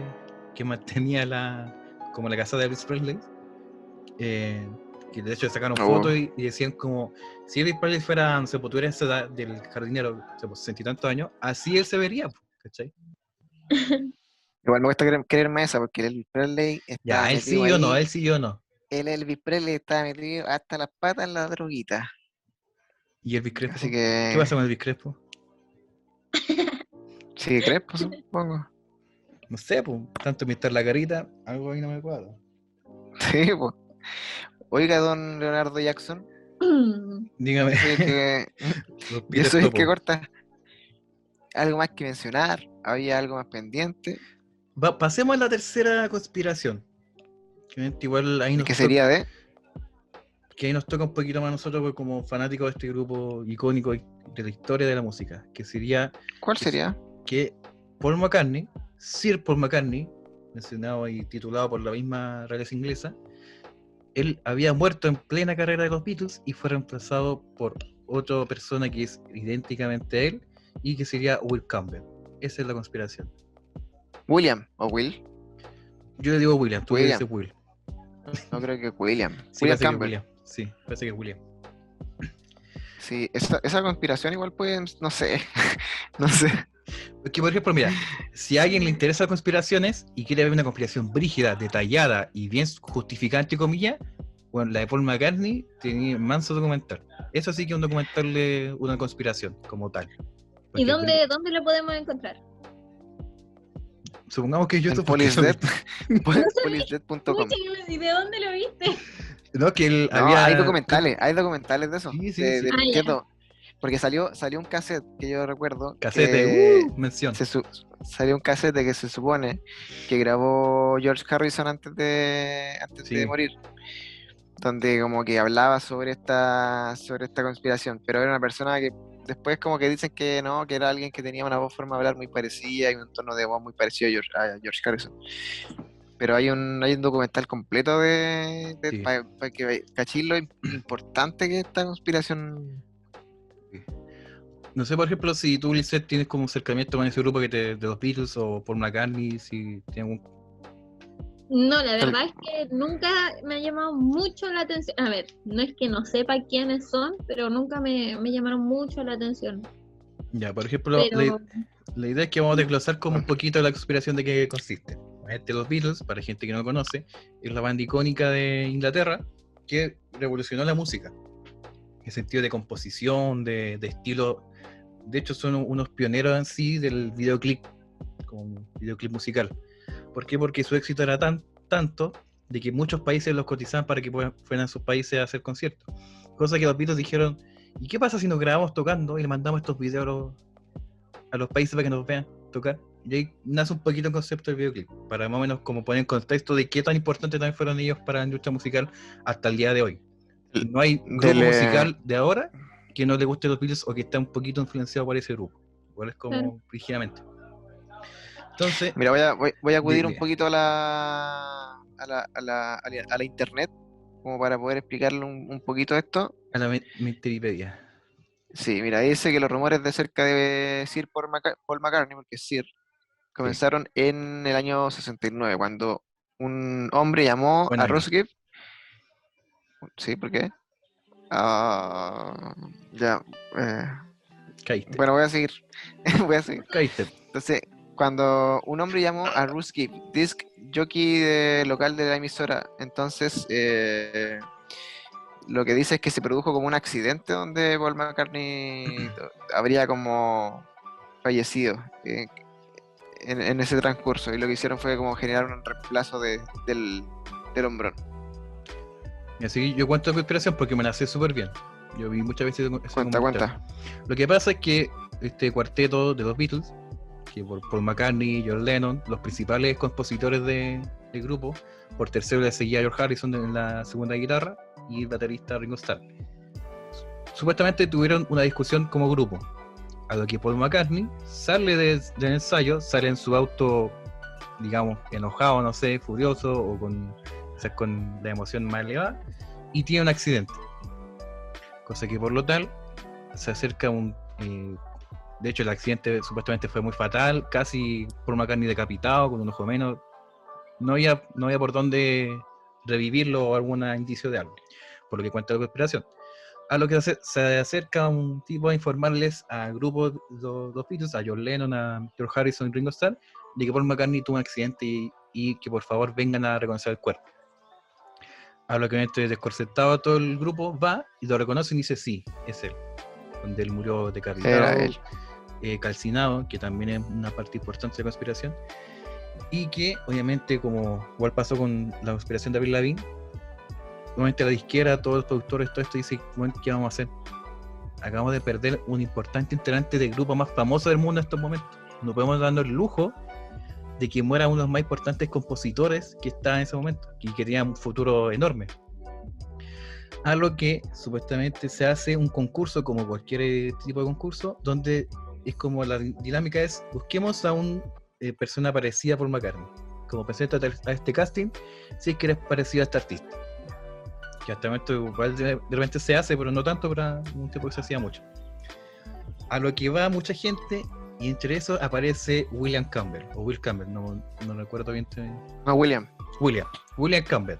que mantenía la como la casa de Elvis Presley. Eh, que de hecho sacaron Oh. fotos y, y decían como si Elvis Presley fuera, no sé, pues, tuviera esa edad del jardinero, no sé, pues, sesenta y tantos años, así él se vería, pues, ¿cachai? Igual me gusta creer, creerme esa porque el Elvis Presley está Ya, él sí metido o no, él sí o no. el Elvis Presley está metido hasta las patas en la droguita. Y Elvis Crespo. Así que. ¿Qué pasa con Elvis Crespo? Sí, Crespo, supongo. No sé, pues, tanto pintar la carita, algo ahí no me cuadra. Sí, pues. Oiga, don Leonardo Jackson, Dígame. Eso es que, los y Peter eso es Topo. que corta. Algo más que mencionar. Había algo más pendiente. Va- pasemos a la tercera conspiración. Igual ahí nos, Que to- sería de. que ahí nos toca un poquito más a nosotros pues, como fanáticos de este grupo icónico de la historia de la música. Que sería ¿Cuál sería? que Paul McCartney, Sir Paul McCartney, mencionado y titulado por la misma realeza inglesa, él había muerto en plena carrera de los Beatles y fue reemplazado por otra persona que es idénticamente a él y que sería Will Campbell. Esa es la conspiración. William o Will. Yo le digo William, tú William. dices Will. No creo que William. Sí, William que Campbell. William. Sí, parece que es William. Sí, esa, esa conspiración igual puede, no sé, no sé. Es que, por ejemplo, mira, si a alguien le interesa las conspiraciones y quiere ver una conspiración brígida, detallada y bien justificada, entre comillas, bueno, la de Paul McCartney tenía manso documental. Eso sí que es un documental de una conspiración, como tal. ¿Y Porque dónde, dónde lo podemos encontrar? Supongamos que yo En estoy porque eso- policedead. policedead.com. Pucha, ¿Y de dónde lo viste? No, que él No, había... hay documentales, hay documentales de eso. Sí, sí, de, sí. de Ah. Porque salió, salió un cassette que yo recuerdo. Cassette que uh, mención. se su- salió un cassette que se supone que grabó George Harrison antes de antes Sí. de morir. Donde como que hablaba sobre esta sobre esta conspiración. Pero era una persona que después como que dicen que no, que era alguien que tenía una voz, forma de hablar muy parecida y un tono de voz muy parecido a George, a George Harrison. Pero hay un, hay un documental completo de, Sí. para que cachis lo im- importante que es esta conspiración. No sé, por ejemplo, si tú, Lizette, tienes como acercamiento con ese grupo que te, de los Beatles o Paul McCartney, si tienes un... No, la verdad es que nunca me ha llamado mucho la atención. A ver, no es que no sepa quiénes son, pero nunca me, me llamaron mucho la atención. Ya, por ejemplo, Pero la, la idea es que vamos a desglosar como un poquito la conspiración de qué consiste. Este, los Beatles, para gente que no lo conoce, es la banda icónica de Inglaterra que revolucionó la música. En sentido de composición, de, de estilo. De hecho, son unos pioneros en sí del videoclip, como un videoclip musical. ¿Por qué? Porque su éxito era tan tanto de que muchos países los cotizaban para que fueran a sus países a hacer conciertos. Cosa que los Beatles dijeron, ¿y qué pasa si nos grabamos tocando y le mandamos estos videos a los, a los países para que nos vean tocar? Y ahí nace un poquito el concepto del videoclip, para más o menos como poner en contexto de qué tan importante también fueron ellos para la industria musical hasta el día de hoy. No hay grupo musical de ahora que no le guste los Beatles o que esté un poquito influenciado por ese grupo. Igual es como Claro. rígidamente. Entonces, Mira, voy a, voy, voy a acudir un poquito a la, a la, a la, a la- a la internet como para poder explicarle un, un poquito esto. a la Wikipedia. Sí, mira, dice que los rumores de cerca de Sir Paul, Maca- Paul McCartney, porque Sir, comenzaron en el año 69, cuando un hombre llamó a Gibb. Sí, ¿por qué? Ah, ya, eh, bueno, voy a seguir. voy a seguir. Caíste. Entonces, cuando un hombre llamó a Russ Gibb, disc jockey de- local de la emisora, entonces eh, lo que dice es que se produjo como un accidente donde Paul McCartney habría como fallecido eh, en, en ese transcurso. Y lo que hicieron fue como generar un reemplazo de- del, del hombrón. Así yo cuento la conspiración porque me la sé súper bien. Yo vi muchas veces ese Cuenta, cuenta. Lo que pasa es que este cuarteto de los Beatles, por Paul McCartney John Lennon, los principales compositores de- del grupo, por tercero le seguía George Harrison en la segunda guitarra y el baterista Ringo Starr. Supuestamente tuvieron una discusión como grupo, a lo que Paul McCartney sale de- del ensayo, sale en su auto, digamos, enojado, no sé, furioso o con, quizás con la emoción más elevada, y tiene un accidente. Cosa que por lo tal se acerca un... eh, de hecho, el accidente supuestamente fue muy fatal, casi Paul McCartney decapitado, con un ojo menos. No había, no había por dónde revivirlo o algún indicio de algo, por lo que cuenta la conspiración. A lo que se, se acerca un tipo a informarles al grupo de los Beatles, a John Lennon, a George Harrison y Ringo Starr, de que Paul McCartney tuvo un accidente y, y que por favor vengan a reconocer el cuerpo. A lo que este descorsetado todo el grupo va y lo reconocen y dice sí, es él. Donde él murió decapitado, Era él. Eh, calcinado, que también es una parte importante de la conspiración. Y que obviamente, como igual pasó con la conspiración de Avril Lavigne, obviamente la disquera, todos los productores, todo esto dice, ¿qué vamos a hacer? Acabamos de perder un importante integrante del grupo más famoso del mundo en estos momentos. No podemos darnos el lujo de que muera uno de los más importantes compositores que está en ese momento y que tenía un futuro enorme. A lo que supuestamente se hace un concurso, como cualquier tipo de concurso, donde es como la dinámica es, busquemos a una persona parecida por McCartney. Como presenta a este casting, si es que eres parecido a este artista. Que hasta el momento igual de, repente se hace, pero no tanto para un tiempo que se hacía mucho. A lo que va mucha gente y entre eso aparece William Campbell, o Will Campbell, no, no recuerdo bien. No, William. William, William Campbell,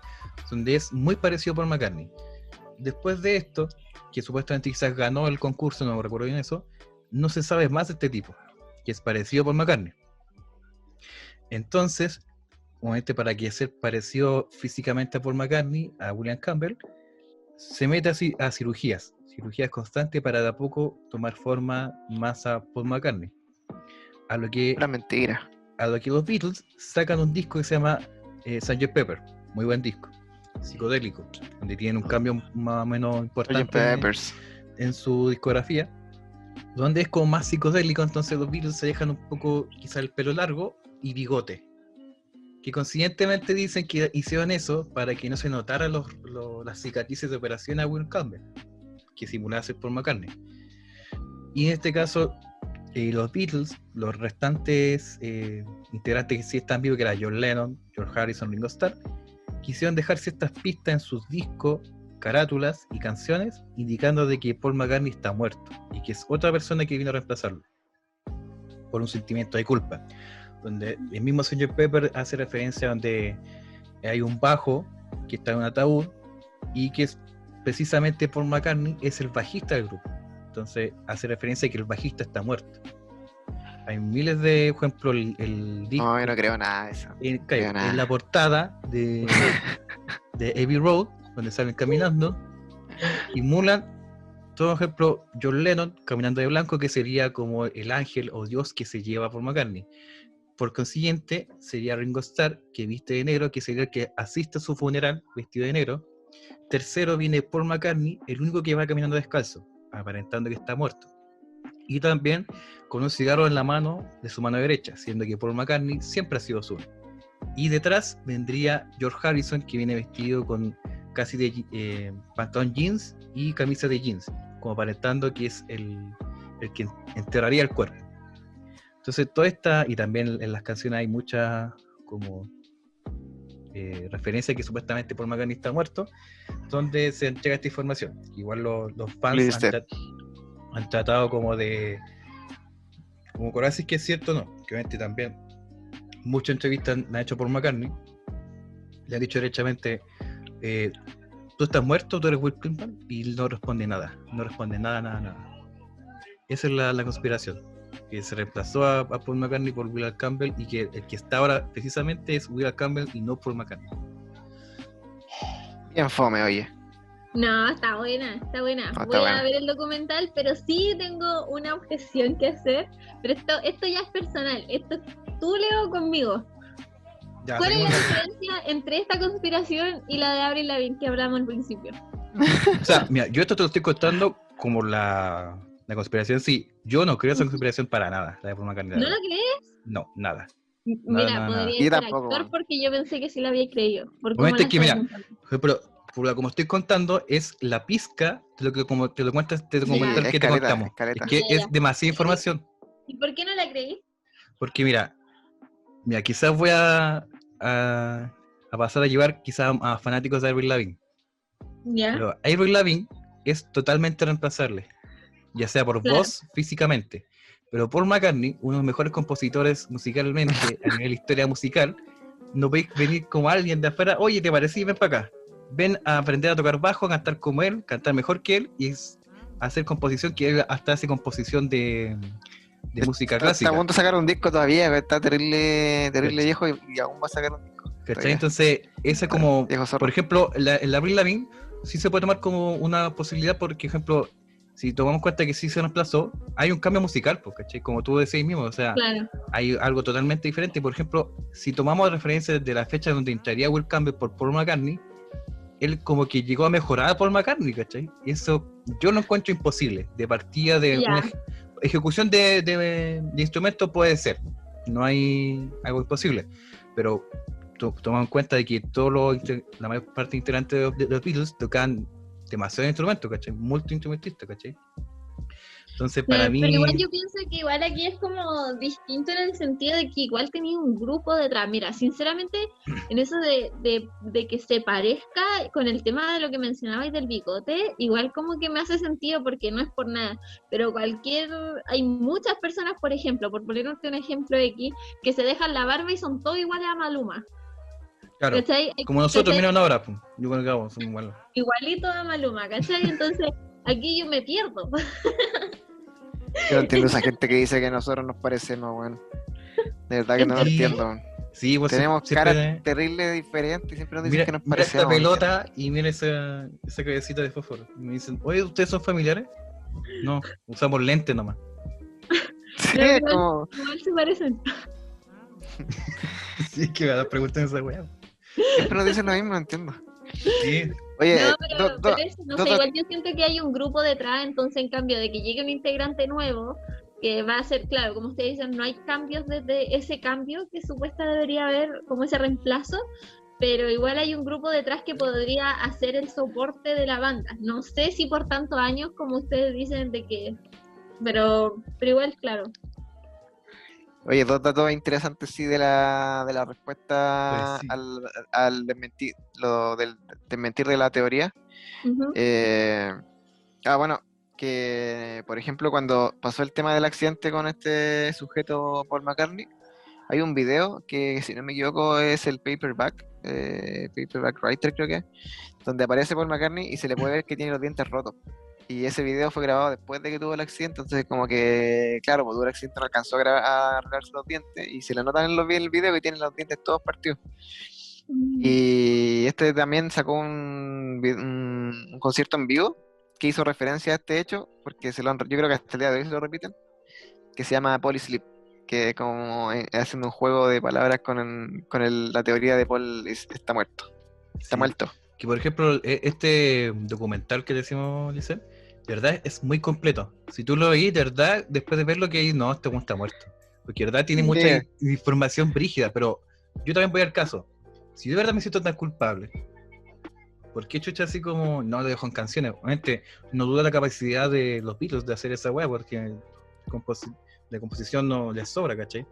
donde es muy parecido por McCartney. Después de esto, que supuestamente quizás ganó el concurso, no me recuerdo bien eso, no se sabe más de este tipo, que es parecido por McCartney. Entonces, obviamente para que sea parecido físicamente a Paul McCartney, a William Campbell, se mete así a cirugías, cirugías constantes para de a poco tomar forma más a Paul McCartney. A lo que. Una mentira. A lo que los Beatles sacan un disco que se llama eh, Sgt. Pepper. Muy buen disco. Psicodélico. Donde tienen un cambio más o menos importante en, su discografía. Donde es como más psicodélico. Entonces los Beatles se dejan un poco, quizá el pelo largo y bigote. Que consiguientemente dicen que hicieron eso para que no se notaran los, las cicatrices de operación a Will Campbell. Que simulase por McCartney. Y en este caso, y los Beatles, los restantes eh, integrantes que sí están vivos, que era John Lennon, George Harrison, Ringo Starr, quisieron dejar ciertas pistas en sus discos, carátulas y canciones, indicando de que Paul McCartney está muerto y que es otra persona que vino a reemplazarlo por un sentimiento de culpa. Donde el mismo señor Pepper hace referencia donde hay un bajo que está en un ataúd y que es precisamente Paul McCartney es el bajista del grupo. Entonces hace referencia a que el bajista está muerto. Hay miles de, por ejemplo, el, disco. No, yo no creo nada de eso. En, la portada de, de Abbey Road, donde salen caminando, y Mulan, todo ejemplo, John Lennon caminando de blanco, que sería como el ángel o Dios que se lleva por McCartney. Por consiguiente, sería Ringo Starr, que viste de negro, que sería el que asiste a su funeral vestido de negro. Tercero viene Paul McCartney, el único que va caminando descalzo aparentando que está muerto. Y también con un cigarro en la mano de su mano derecha, siendo que Paul McCartney siempre ha sido azul. Y detrás vendría George Harrison, que viene vestido con casi de eh, pantalón jeans y camisa de jeans, como aparentando que es el, el que enterraría el cuerpo. Entonces, toda esta, y también en las canciones hay muchas como eh, referencia que supuestamente Paul McCartney está muerto, donde se entrega esta información. Igual los, fans han, tratado como de como si que es cierto no, que obviamente también muchas entrevistas han hecho por McCartney, le han dicho derechamente, eh, tú estás muerto, tú eres Will Clinton, y no responde nada, no responde nada, nada, nada. Esa es la conspiración que se reemplazó a, Paul McCartney por Will Campbell y que el que está ahora precisamente es Will Campbell y no Paul McCartney. Bien fome, oye. No, está buena, está buena. Voy a ver el documental, pero sí tengo una objeción que hacer. Pero esto, esto ya es personal. Esto tú, Leo, conmigo. ¿Cuál es la diferencia entre esta conspiración y la de Avril Lavigne que hablamos al principio? o sea, mira, yo esto te lo estoy contando como la, la conspiración sí, yo no creo esa conspiración para nada, la de forma ¿No la crees? No, nada. Mira, podría ser actor porque yo pensé que sí la había creído. Por que, mira, pero como estoy contando, es la pizca de lo que como te lo cuentas, te que te contamos. Es que es demasiada información. ¿Y por qué no la creí? Porque mira, mira, quizás voy a, a, pasar a llevar quizás a fanáticos de Avril Lavigne. ¿Ya? Pero Avril Lavigne es totalmente reemplazable ya sea por voz, físicamente. Pero Paul McCartney, uno de los mejores compositores musicalmente a nivel historia musical, no veis venir como alguien de afuera, oye, ¿te parecí? Ven para acá. Ven a aprender a tocar bajo, a cantar como él, cantar mejor que él y hacer composición, que él hasta hace composición de, de música clásica. Está a punto de sacar un disco todavía, está terrible, terrible viejo y, aún va a sacar un disco. Entonces, esa como, por ejemplo, la, el Abril Lavigne sí se puede tomar como una posibilidad porque, ejemplo, si tomamos cuenta que sí se nos plazó, hay un cambio musical, pues, ¿cachai? Como tú decís mismo, o sea, hay algo totalmente diferente. Por ejemplo, si tomamos referencias de la fecha donde entraría Will Campbell por Paul McCartney, él como que llegó a mejorar a Paul McCartney, ¿cachai? Y eso yo lo encuentro imposible. De partida de Ya. una ejecución de, de, de instrumentos puede ser. No hay algo imposible. Pero to- toma en cuenta de que todos los la mayor parte de, de los Beatles tocan demasiados instrumentos, ¿cachai? Multiinstrumentistas, ¿cachai? Entonces, para Pero- mí. Pero igual yo pienso que igual aquí es como distinto en el sentido de que igual tenía un grupo detrás. Mira, sinceramente, en eso de, de, de que se parezca con el tema de lo que mencionabais del bigote, igual como que me hace sentido porque no es por nada. Pero cualquier, hay muchas personas, por ejemplo, por ponerte un ejemplo X, que se dejan la barba y son todos iguales a Maluma. Claro, ¿cachai? como nosotros, ¿cachai? mira ahora, yo con el Gabo, somos iguales. Igualito a Maluma, ¿cachai? Entonces, aquí yo me pierdo. Yo no entiendo esa gente que dice que nosotros nos parecemos, weón. De verdad que no lo entiendo. Sí, pues Tenemos siempre- caras terribles diferentes y siempre nos dicen Mira, que nos mira esta parecemos. pelota y mira esa, esa cabecita de fósforo. Y me dicen, oye, ¿ustedes son familiares? No, usamos lentes nomás. Sí, igual- como. Igual se parecen. Sí, que me preguntan esa weá. Siempre nos dicen lo mismo, no entiendo. Sí, Oye, No, do- pero, do- pero eso, no sé, igual yo siento que hay un grupo detrás, entonces en cambio de que llegue un integrante nuevo, que va a ser, claro, como ustedes dicen, no hay cambios desde ese cambio que supuesta debería haber, como ese reemplazo, pero igual hay un grupo detrás que podría hacer el soporte de la banda. No sé si por tantos años como ustedes dicen de que, pero, pero igual, claro. Oye, dos datos interesantes sí de la, de la respuesta Pues sí. al, al desmentir, lo del desmentir de la teoría. Eh, ah, bueno, que por ejemplo cuando pasó el tema del accidente con este sujeto Paul McCartney, hay un video que si no me equivoco es el Paperback, eh, Paperback Writer creo que, es, donde aparece Paul McCartney y se le puede ver que tiene los dientes rotos. Y ese video fue grabado después de que tuvo el accidente, entonces como que, claro, pues tuvo el accidente, no alcanzó a, gra- a arreglarse los dientes y se le notan en, los, en el video que tiene los dientes todos partidos. Y este también sacó un, vi- un- un concierto en vivo que hizo referencia a este hecho, porque se lo han- yo creo que hasta el día de hoy se lo repiten, que se llama Polysleep, que es como eh, haciendo un juego de palabras con, el- con el- la teoría de Paul es- está muerto. Está Sí. muerto. Que por ejemplo, e- este documental que decimos, Licen, de verdad es muy completo. Si tú lo veis, de verdad, después de verlo que no, este está muerto. Porque de verdad tiene Sí. mucha in- información brígida, pero yo también voy al caso. Si de verdad me siento tan culpable, ¿por qué chucha así como no lo dejo en canciones? Obviamente, no duda la capacidad de los Beatles de hacer esa weá, porque composi- de composición no les sobra, ¿cachai?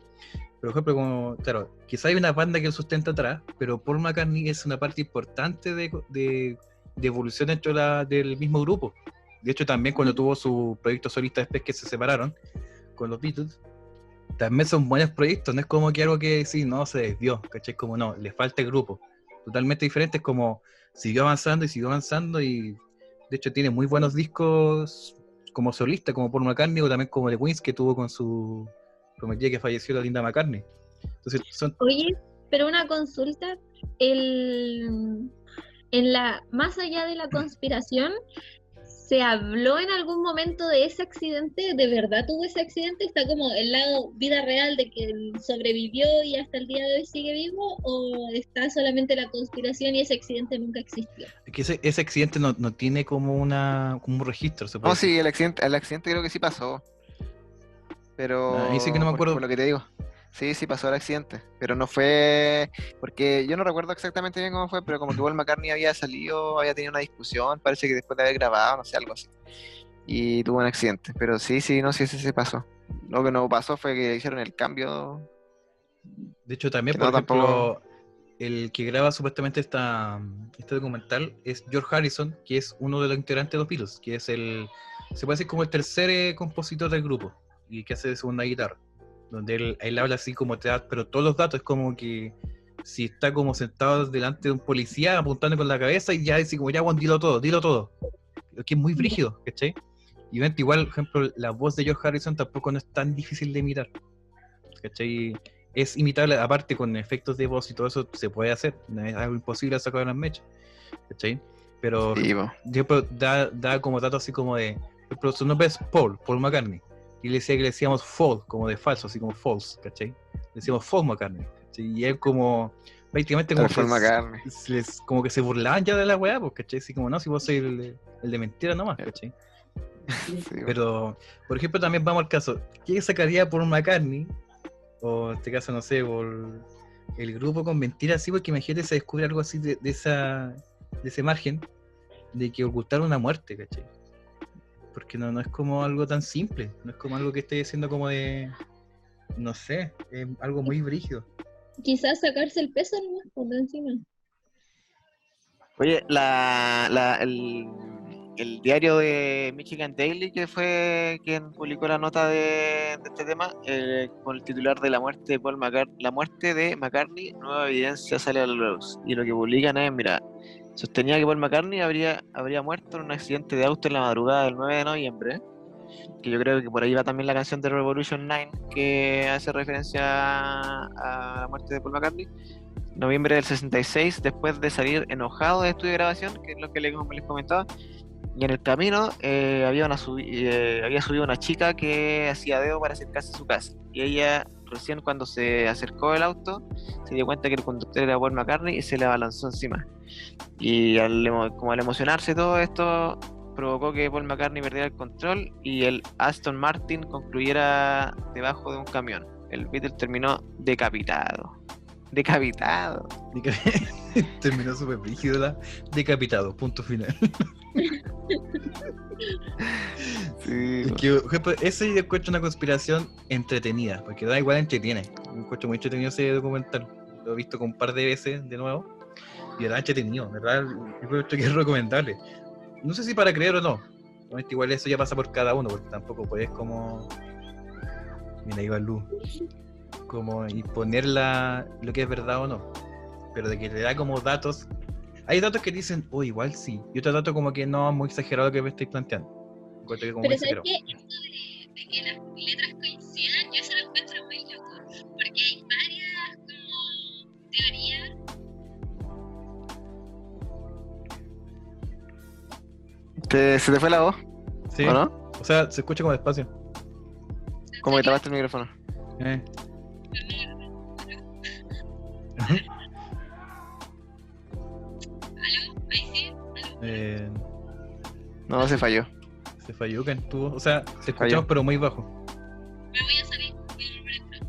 Por ejemplo, como, claro, quizá hay una banda que lo sustenta atrás, pero Paul McCartney es una parte importante de, de, de evolución dentro de la- del mismo grupo. De hecho, también cuando tuvo su proyecto solista después que se separaron con los Beatles, también son buenos proyectos, no es como que algo que sí, no, se desvió, ¿cachai? Como no, le falta el grupo. Totalmente diferente, es como siguió avanzando y siguió avanzando y de hecho tiene muy buenos discos como solista, como Paul McCartney o también como The Wings que tuvo con su prometida que falleció la Linda McCartney. Entonces son Oye, pero una consulta, el, en la, más allá de la conspiración, ¿se habló en algún momento de ese accidente? ¿De verdad tuvo ese accidente? ¿Está como el lado vida real de que sobrevivió y hasta el día de hoy sigue vivo? ¿O está solamente la conspiración y ese accidente nunca existió? que ese, ese accidente no, no tiene como una como un registro, se puede No, decir. sí, el accidente, el accidente creo que sí pasó. Pero. Ah, ahí sí que no me por- acuerdo. Por lo que te digo. Sí, sí pasó el accidente. Pero no fue. Porque yo no recuerdo exactamente bien cómo fue, pero como que Paul McCartney había salido, había tenido una discusión, parece que después de haber grabado, no sé, algo así. Y tuvo un accidente. Pero sí, sí, no sé si se pasó. Lo que no pasó fue que hicieron el cambio. De hecho, también, por no, ejemplo, tampoco- el que graba supuestamente esta, este documental es George Harrison, que es uno de los integrantes de los Beatles, que es el, se puede decir como el tercer eh, compositor del grupo, y que hace de segunda guitarra, donde él, él habla así como te da, pero todos los datos es como que si está como sentado delante de un policía apuntando con la cabeza y ya dice como ya, Juan, dilo todo, dilo todo. Lo que es muy brígido, ¿cachai? Y obviamente igual, por ejemplo, la voz de George Harrison tampoco no es tan difícil de imitar. ¿Cachai? Es imitable, aparte con efectos de voz y todo eso se puede hacer. No es algo imposible sacar las mechas. ¿Cachai? Pero Sí, yo pero da, da como dato así como de. ejemplo, su nombre es Paul, Paul McCartney. Y le decía que le decíamos fall, como de falso, así como false, ¿cachai? Le decíamos Paul McCartney. ¿cachai? Y él como prácticamente como que, se les- como que se burlaban ya de la weá, pues, ¿cachai? Así como, no, si vos sois el, de- el de mentira nomás, ¿cachai? Sí. Pero, por ejemplo, también vamos al caso, ¿qué sacaría por McCartney? O en este caso, no sé, por el grupo con mentiras así, porque imagínate se descubre algo así de, de esa, de ese margen de que ocultar una muerte, ¿cachai? Porque no, no es como algo tan simple, no es como algo que esté diciendo como de, no sé, es algo muy brígido. Quizás sacarse el peso nomás por encima. Oye, la, la- el, el diario de Michigan Daily, que fue quien publicó la nota de, de este tema, eh, con el titular de la muerte de Paul McCartney, la muerte de McCartney, nueva evidencia sale a la luz. Y lo que publican es, mira, sostenía que Paul McCartney habría, habría muerto en un accidente de auto en la madrugada del 9 de noviembre. Que yo creo que por ahí va también la canción de Revolution 9, que hace referencia a la muerte de Paul McCartney noviembre del 66, después de salir enojado de estudio de grabación, que es lo que les comentaba. Y en el camino eh, había, una eh, había subido una chica que hacía dedo para acercarse a su casa. Y ella, recién cuando se acercó el auto, se dio cuenta que el conductor era Paul McCartney y se le abalanzó encima. Y al, como al emocionarse todo esto, provocó que Paul McCartney perdiera el control y el Aston Martin concluyera debajo de un camión. El Beatle terminó decapitado. Decapitado. Terminó súper brígido la decapitado, punto final. Sí, Es que, ese yo encuentro una conspiración entretenida, porque da igual entretiene. Yo encuentro muy entretenido ese documental. Lo he visto con un par de veces de nuevo. Y era entretenido, ¿verdad? Yo creo que es recomendable. No sé si para creer o no. Igual eso ya pasa por cada uno, porque tampoco puedes como... Mira, ahí va Lu. Como imponer la- lo que es verdad o no. Pero de que le da como datos... Hay datos que dicen, oh, igual sí. Y otros datos como que no, muy exagerado lo que me estáis planteando. Encuentro que como muy Pero ¿sabes qué? Esto de, de que las letras coincidan, yo se lo encuentro muy loco. Porque hay varias como teorías. ¿Te- ¿Se te fue la voz? Sí. ¿O no? O sea, se escucha como despacio. Como que tapaste el micrófono. Eh. Eh, No, se falló. se falló que estuvo. O sea, se Falló. escuchamos pero muy bajo. Me voy a salir. Voy a volver a entrar.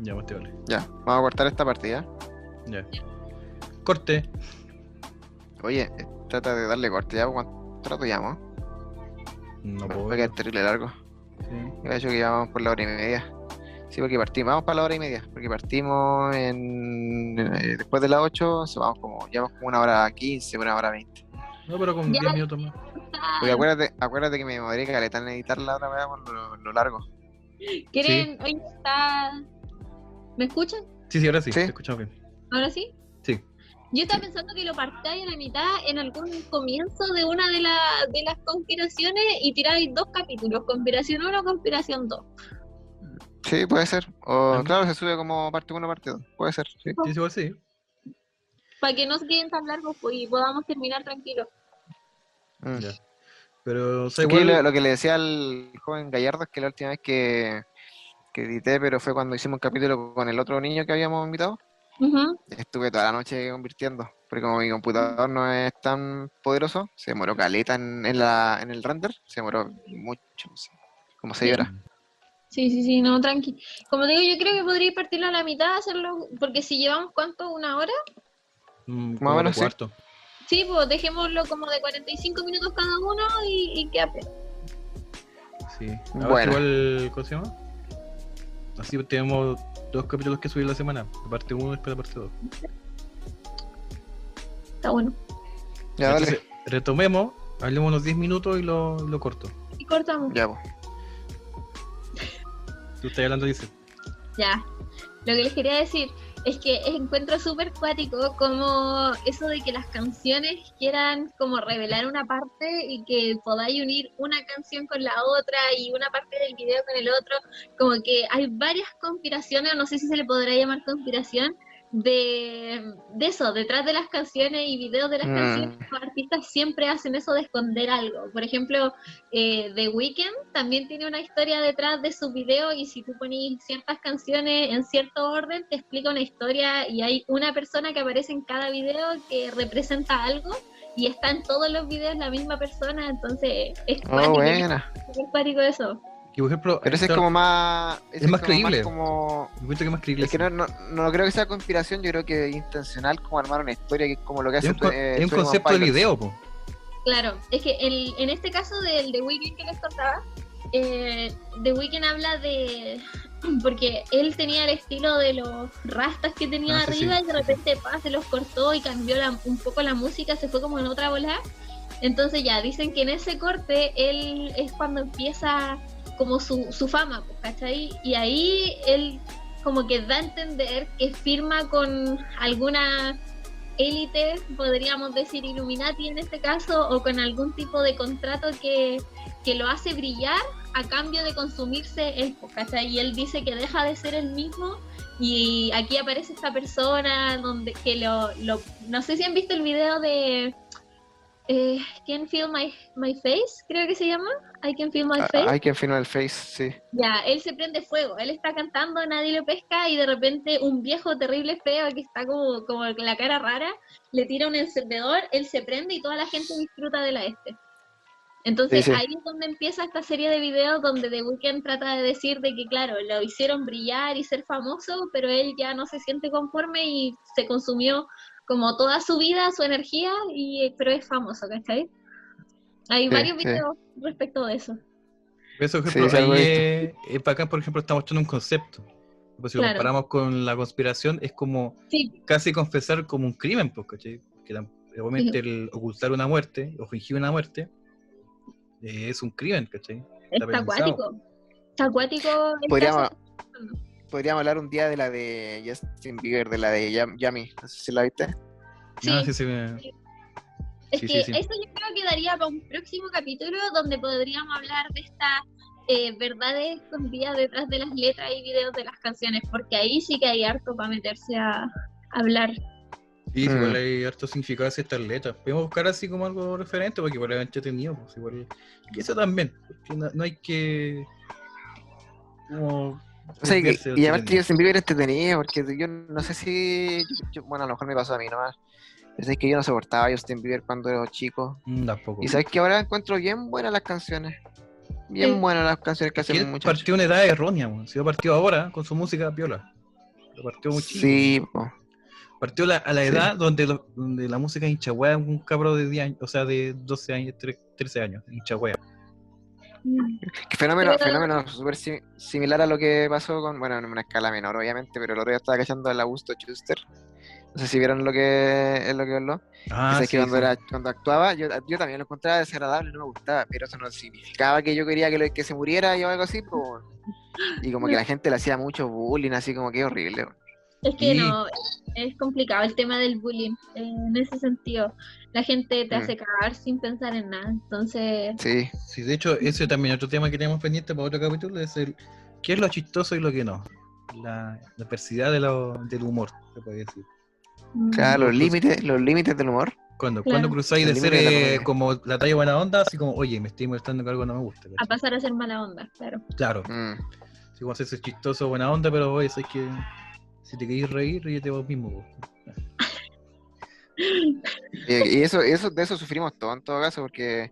Ya, pues te vale. Ya, vamos a cortar esta partida. Ya. Corte. Oye, eh, trata de darle corte ya. ¿Cuánto rato llamo? No Va puedo. a quedar terrible largo. Sí. Yo he dicho que ya vamos por la hora y media. Sí, porque partimos, vamos para la hora y media, porque partimos en eh, después de las 8, so vamos como, llevamos como una hora 15, una hora 20. No, pero con Ya. 10 minutos más. Porque acuérdate, acuérdate que me demoré caleta en editar la otra vez por lo, lo largo. ¿Quieren? Hoy está. ¿Me escuchan? Sí, sí, ahora sí. Sí. Te escuchamos bien. ¿Ahora sí? Sí. Yo estaba pensando que lo partáis a la mitad en algún comienzo de una de, la- de las conspiraciones y tiráis dos capítulos, conspiración 1, conspiración 2. Sí, puede ser. O claro, se sube como parte 1, parte 2. Puede ser, sí. Sí, sí, igual sí. Para que no se queden tan largos pues, y podamos terminar tranquilos. Mm. Ya. Pero, o sea, Aquí igual. lo, lo que le decía al joven Gallardo es que la última vez que, que edité, pero fue cuando hicimos un capítulo con el otro niño que habíamos invitado, Ujú. estuve toda la noche convirtiendo. Porque como mi computador no es tan poderoso, se demoró caleta en, en la, en el render, se demoró mucho, no sé, como 6 Sí. horas. Sí, sí, sí, no, tranqui. Como digo, yo creo que podríais partirlo a la mitad, hacerlo, porque si llevamos, ¿cuánto? ¿Una hora? mm, Más o como menos, sí. cuarto. Sí, pues dejémoslo como de 45 minutos cada uno y, y que ape- Sí. Ahora Bueno. igual, ¿cómo se llama? Así tenemos dos capítulos que subir la semana. La parte 1 y después la parte 2. Está bueno. Ya, dale. Entonces, retomemos, hablemos unos 10 minutos y lo, lo corto. Y cortamos. Ya, pues. Tú hablando, dice. Ya. Lo que les quería decir es que encuentro súper cuático como eso de que las canciones quieran como revelar una parte y que podáis unir una canción con la otra y una parte del video con el otro. Como que hay varias conspiraciones, no sé si se le podrá llamar conspiración, de, de eso, detrás de las canciones y videos de las Mm. canciones, los artistas siempre hacen eso de esconder algo. Por ejemplo, eh, The Weeknd también tiene una historia detrás de sus videos y si tú pones ciertas canciones en cierto orden, te explica una historia y hay una persona que aparece en cada video que representa algo y está en todos los videos la misma persona, entonces es Oh, cuático, buena. es cuático eso. Que por ejemplo, Pero ese es como más. Es más como creíble. como... encuentro que es más creíble. Es que no, no, no creo que sea conspiración, yo creo que es intencional como armar una historia que es como lo que es hace un, eh, es un 21 concepto de video, po. Claro, es que el- en este caso del The Weeknd que les contaba, eh, The Weeknd habla de. Porque él tenía el estilo de los rastas que tenía Ah, sí, arriba sí. y de repente pa, se los cortó y cambió la- un poco la música, se fue como en otra bola. Entonces, ya dicen que en ese corte él es cuando empieza como su, su fama, pues, ¿cachai? Y ahí él como que da a entender que firma con alguna élite, podríamos decir Illuminati en este caso, o con algún tipo de contrato que, que lo hace brillar a cambio de consumirse él, pues, ¿cachai? Y él dice que deja de ser el mismo y aquí aparece esta persona donde que lo, lo no sé si han visto el video de eh, Can Feel My, My Face, creo que se llama, I Can Feel My Ah, Face. Hay quien firma el face, sí. Ya, él se prende fuego, él está cantando, nadie lo pesca y de repente un viejo terrible feo que está como, como la cara rara, le tira un encendedor, él se prende y toda la gente disfruta de la este. Entonces Sí, sí. ahí es donde empieza esta serie de videos donde The Weeknd trata de decir de que claro, lo hicieron brillar y ser famoso, pero él ya no se siente conforme y se consumió como toda su vida, su energía, y pero es famoso, ¿cachai? Hay Sí, varios sí. videos respecto de eso. Eso, por ejemplo, sí, ahí es, es bacán, por ejemplo, estamos mostrando un concepto. Pues si lo Claro. comparamos con la conspiración, es como Sí, casi confesar como un crimen, pues, ¿cachai? Que obviamente el ocultar una muerte o fingir una muerte eh, es un crimen, ¿cachai? Está pensado. acuático. Está acuático. el Podríamos, caso. Podríamos hablar un día de la de Justin Bieber, de la de Yam- Yami. No sé si la viste. Sí, Ah, sí, sí, me- es sí, que sí, sí. eso yo creo que daría para un próximo capítulo donde podríamos hablar de estas eh, verdades escondidas detrás de las letras y videos de las canciones, porque ahí sí que hay harto para meterse a, hablar. Sí, sí, Mm. igual hay harto significado de estas letras. Podemos buscar así como algo referente, porque igual es entretenido. Pues, igual... Y eso también, porque no, no hay que. Como. O sea, y, y además que. Justin Bieber es entretenido, porque yo no sé si. yo- bueno, a lo mejor me pasó a mí nomás. Pero es que yo no soportaba a Justin Bieber cuando era chico. Mm, tampoco. Y sabes que ahora encuentro bien buenas las canciones. Bien Sí. buenas las canciones que hacen él muchachos. partió una edad errónea, man. si yo partió ahora con su música piola. Lo partió muy chico. Sí, po. Partió la- a la Sí. edad donde, lo- donde la música hinchagüea un cabro de 10 años, o sea, de 12 años, tre- 13 años, hinchagüea. Que fenómeno, Pero- fenómeno súper si- similar a lo que pasó con, bueno, en una escala menor, obviamente, pero el otro día estaba cachando al Augusto Schuster. No sé si vieron lo que es lo que habló. Ah, que, sí, cuando, sí. era, cuando actuaba, yo, yo también lo encontraba desagradable, no me gustaba, pero eso no significaba que yo quería que, lo- que se muriera y o algo así, pues. Y como que la gente le hacía mucho bullying, así como que horrible. Es que Sí. no, es complicado el tema del bullying en ese sentido. La gente te Mm. hace cagar sin pensar en nada. Entonces, Sí, Sí, de hecho, ese también otro tema que tenemos pendiente para otro capítulo es el qué es lo chistoso y lo que no. La, la perversidad de lo- del humor, se puede decir. mm, claro, los límites, los límites del humor. Cuando, Claro. cuando cruzáis de ser de la eh, como la talla buena onda, así como, oye, me estoy molestando que algo no me gusta. a pasar a ser mala onda, claro. Claro, Mm. si como haces chistoso, buena onda, pero oye, sabes que si te queréis reír, ríete vos mismo. po. Y, y eso, eso, de eso sufrimos todo en todo caso, porque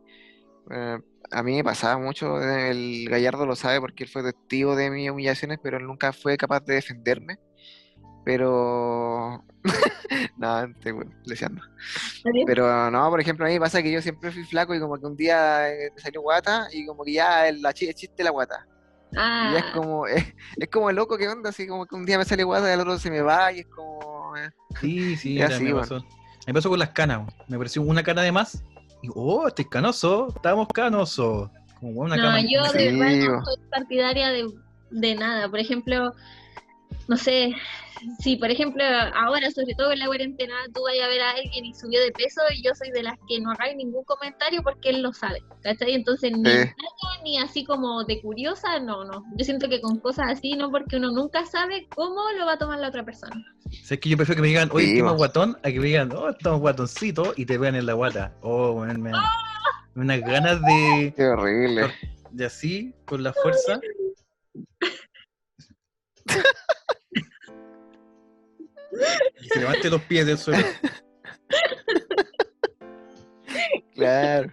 eh, a mí me pasaba mucho, el Gallardo lo sabe porque él fue testigo de mis humillaciones, pero él nunca fue capaz de defenderme. Pero. no, estoy leseando. Pero no, por ejemplo, a mí me pasa que yo siempre fui flaco y como que un día eh, me salió guata y como que ya el, la el chiste de la guata. Ah, Y es como, es, es como loco que onda, así como que un día me sale guata y al otro se me va y es como. eh, Sí, sí, Es ya así, me bueno. pasó. Me pasó con las canas. Me pareció una cana de más. Y digo, oh, estoy canoso, estamos canosos. Como una no, cana. yo de Sí, verdad no soy partidaria de, de nada. Por ejemplo, no sé, si por ejemplo ahora, sobre todo en la cuarentena, tú vayas a ver a alguien y subió de peso y yo soy de las que no hagáis ningún comentario porque él lo sabe, ¿cachai? Entonces ni, Sí. Ni así como de curiosa, no, no. Yo siento que con cosas así, no, porque uno nunca sabe cómo lo va a tomar la otra persona. Sea, es que yo prefiero que me digan, oye, Sí, estamos guatón, a que me digan, oh, estamos guatoncitos y te vean en la guata. Oh, me dan unas ganas de, Qué horrible. de así, con la fuerza. Y se levante los pies del suelo. Claro.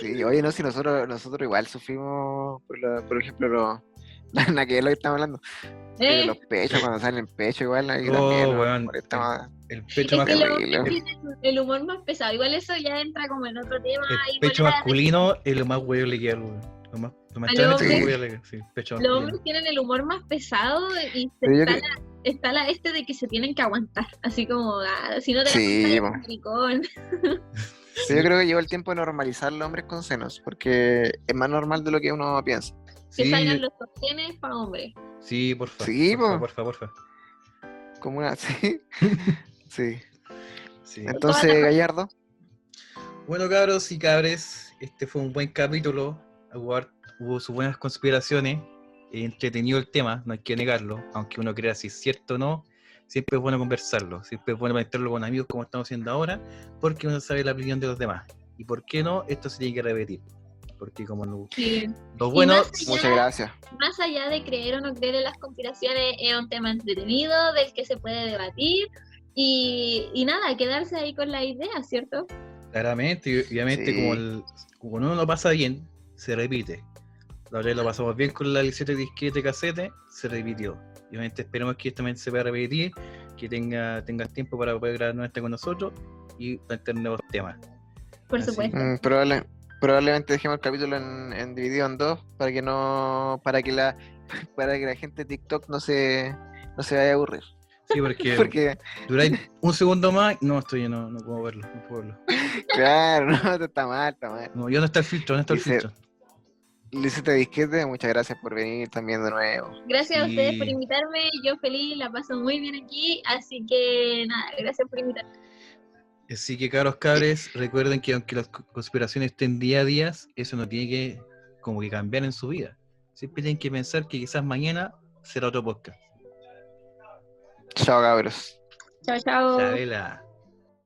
Sí, oye, no, si nosotros, nosotros igual sufrimos, por, la- por ejemplo, los. Nada que es lo que estamos hablando. Eh, los pechos, cuando salen pecho, igual. Ahí Oh, también, ¿no? weón. Por esta madre. El pecho, que masculino, tienen el humor más pesado. Igual eso ya entra como en otro tema. el pecho masculino es lo más huevo que hay, weón. Lo más, lo más A los hombres- que sí, pecho Los hombres tienen el humor más pesado y se- está, cre- la, está la este de que se tienen que aguantar. Así como, ah, si no te Sí, la po. aguantas, maricón. Sí, yo creo que llegó el tiempo de normalizar los hombres con senos, porque es más normal de lo que uno piensa. Que Sí, salgan los sostenes para hombres. sí, por favor. Sí, por po. por favor, por favor. Como una. Sí. sí. Sí. Entonces, Gallardo. Bueno, cabros y cabres, este fue un buen capítulo. Hubo, hubo sus buenas conspiraciones. entretenido el tema, no hay que negarlo. Aunque uno crea si es cierto o no, siempre es bueno conversarlo. Siempre es bueno meterlo con amigos como estamos haciendo ahora, porque uno sabe la opinión de los demás. Y por qué no, esto se tiene que repetir. Porque como lo, Sí. lo bueno, más allá- Muchas gracias. Más allá de creer o no creer en las conspiraciones, es un tema entretenido del que se puede debatir. Y, y nada, quedarse ahí con la idea, ¿cierto? claramente, y obviamente, Sí. como, el, como uno lo pasa bien, se repite. La verdad lo pasamos bien con la licete disquete casete, se repitió. Y obviamente esperemos que esto también se pueda repetir, que tenga, tengas tiempo para poder grabar nuevamente con nosotros y plantear nuevos temas. Por Así. supuesto. Mm, probable- probablemente dejemos el capítulo en, en dividido en dos para que no. para que la. para que la gente de TikTok no se. no se vaya a aburrir. Sí, porque, Porque, duráis un segundo más, no estoy, no, no puedo verlo, no puedo verlo. claro, no, está mal, está mal. No, yo no está el filtro, no está el filtro. Licete Disquete, muchas gracias por venir también de nuevo. Gracias a ustedes por invitarme. Yo feliz, la paso muy bien aquí. Así que nada, gracias por invitarme. Así que, cabros cabres, recuerden que aunque las co- conspiraciones estén día a día, eso no tiene que como que cambiar en su vida. Siempre tienen que pensar que quizás mañana será otro podcast. Chao, cabros. Chao, chao. Chabela.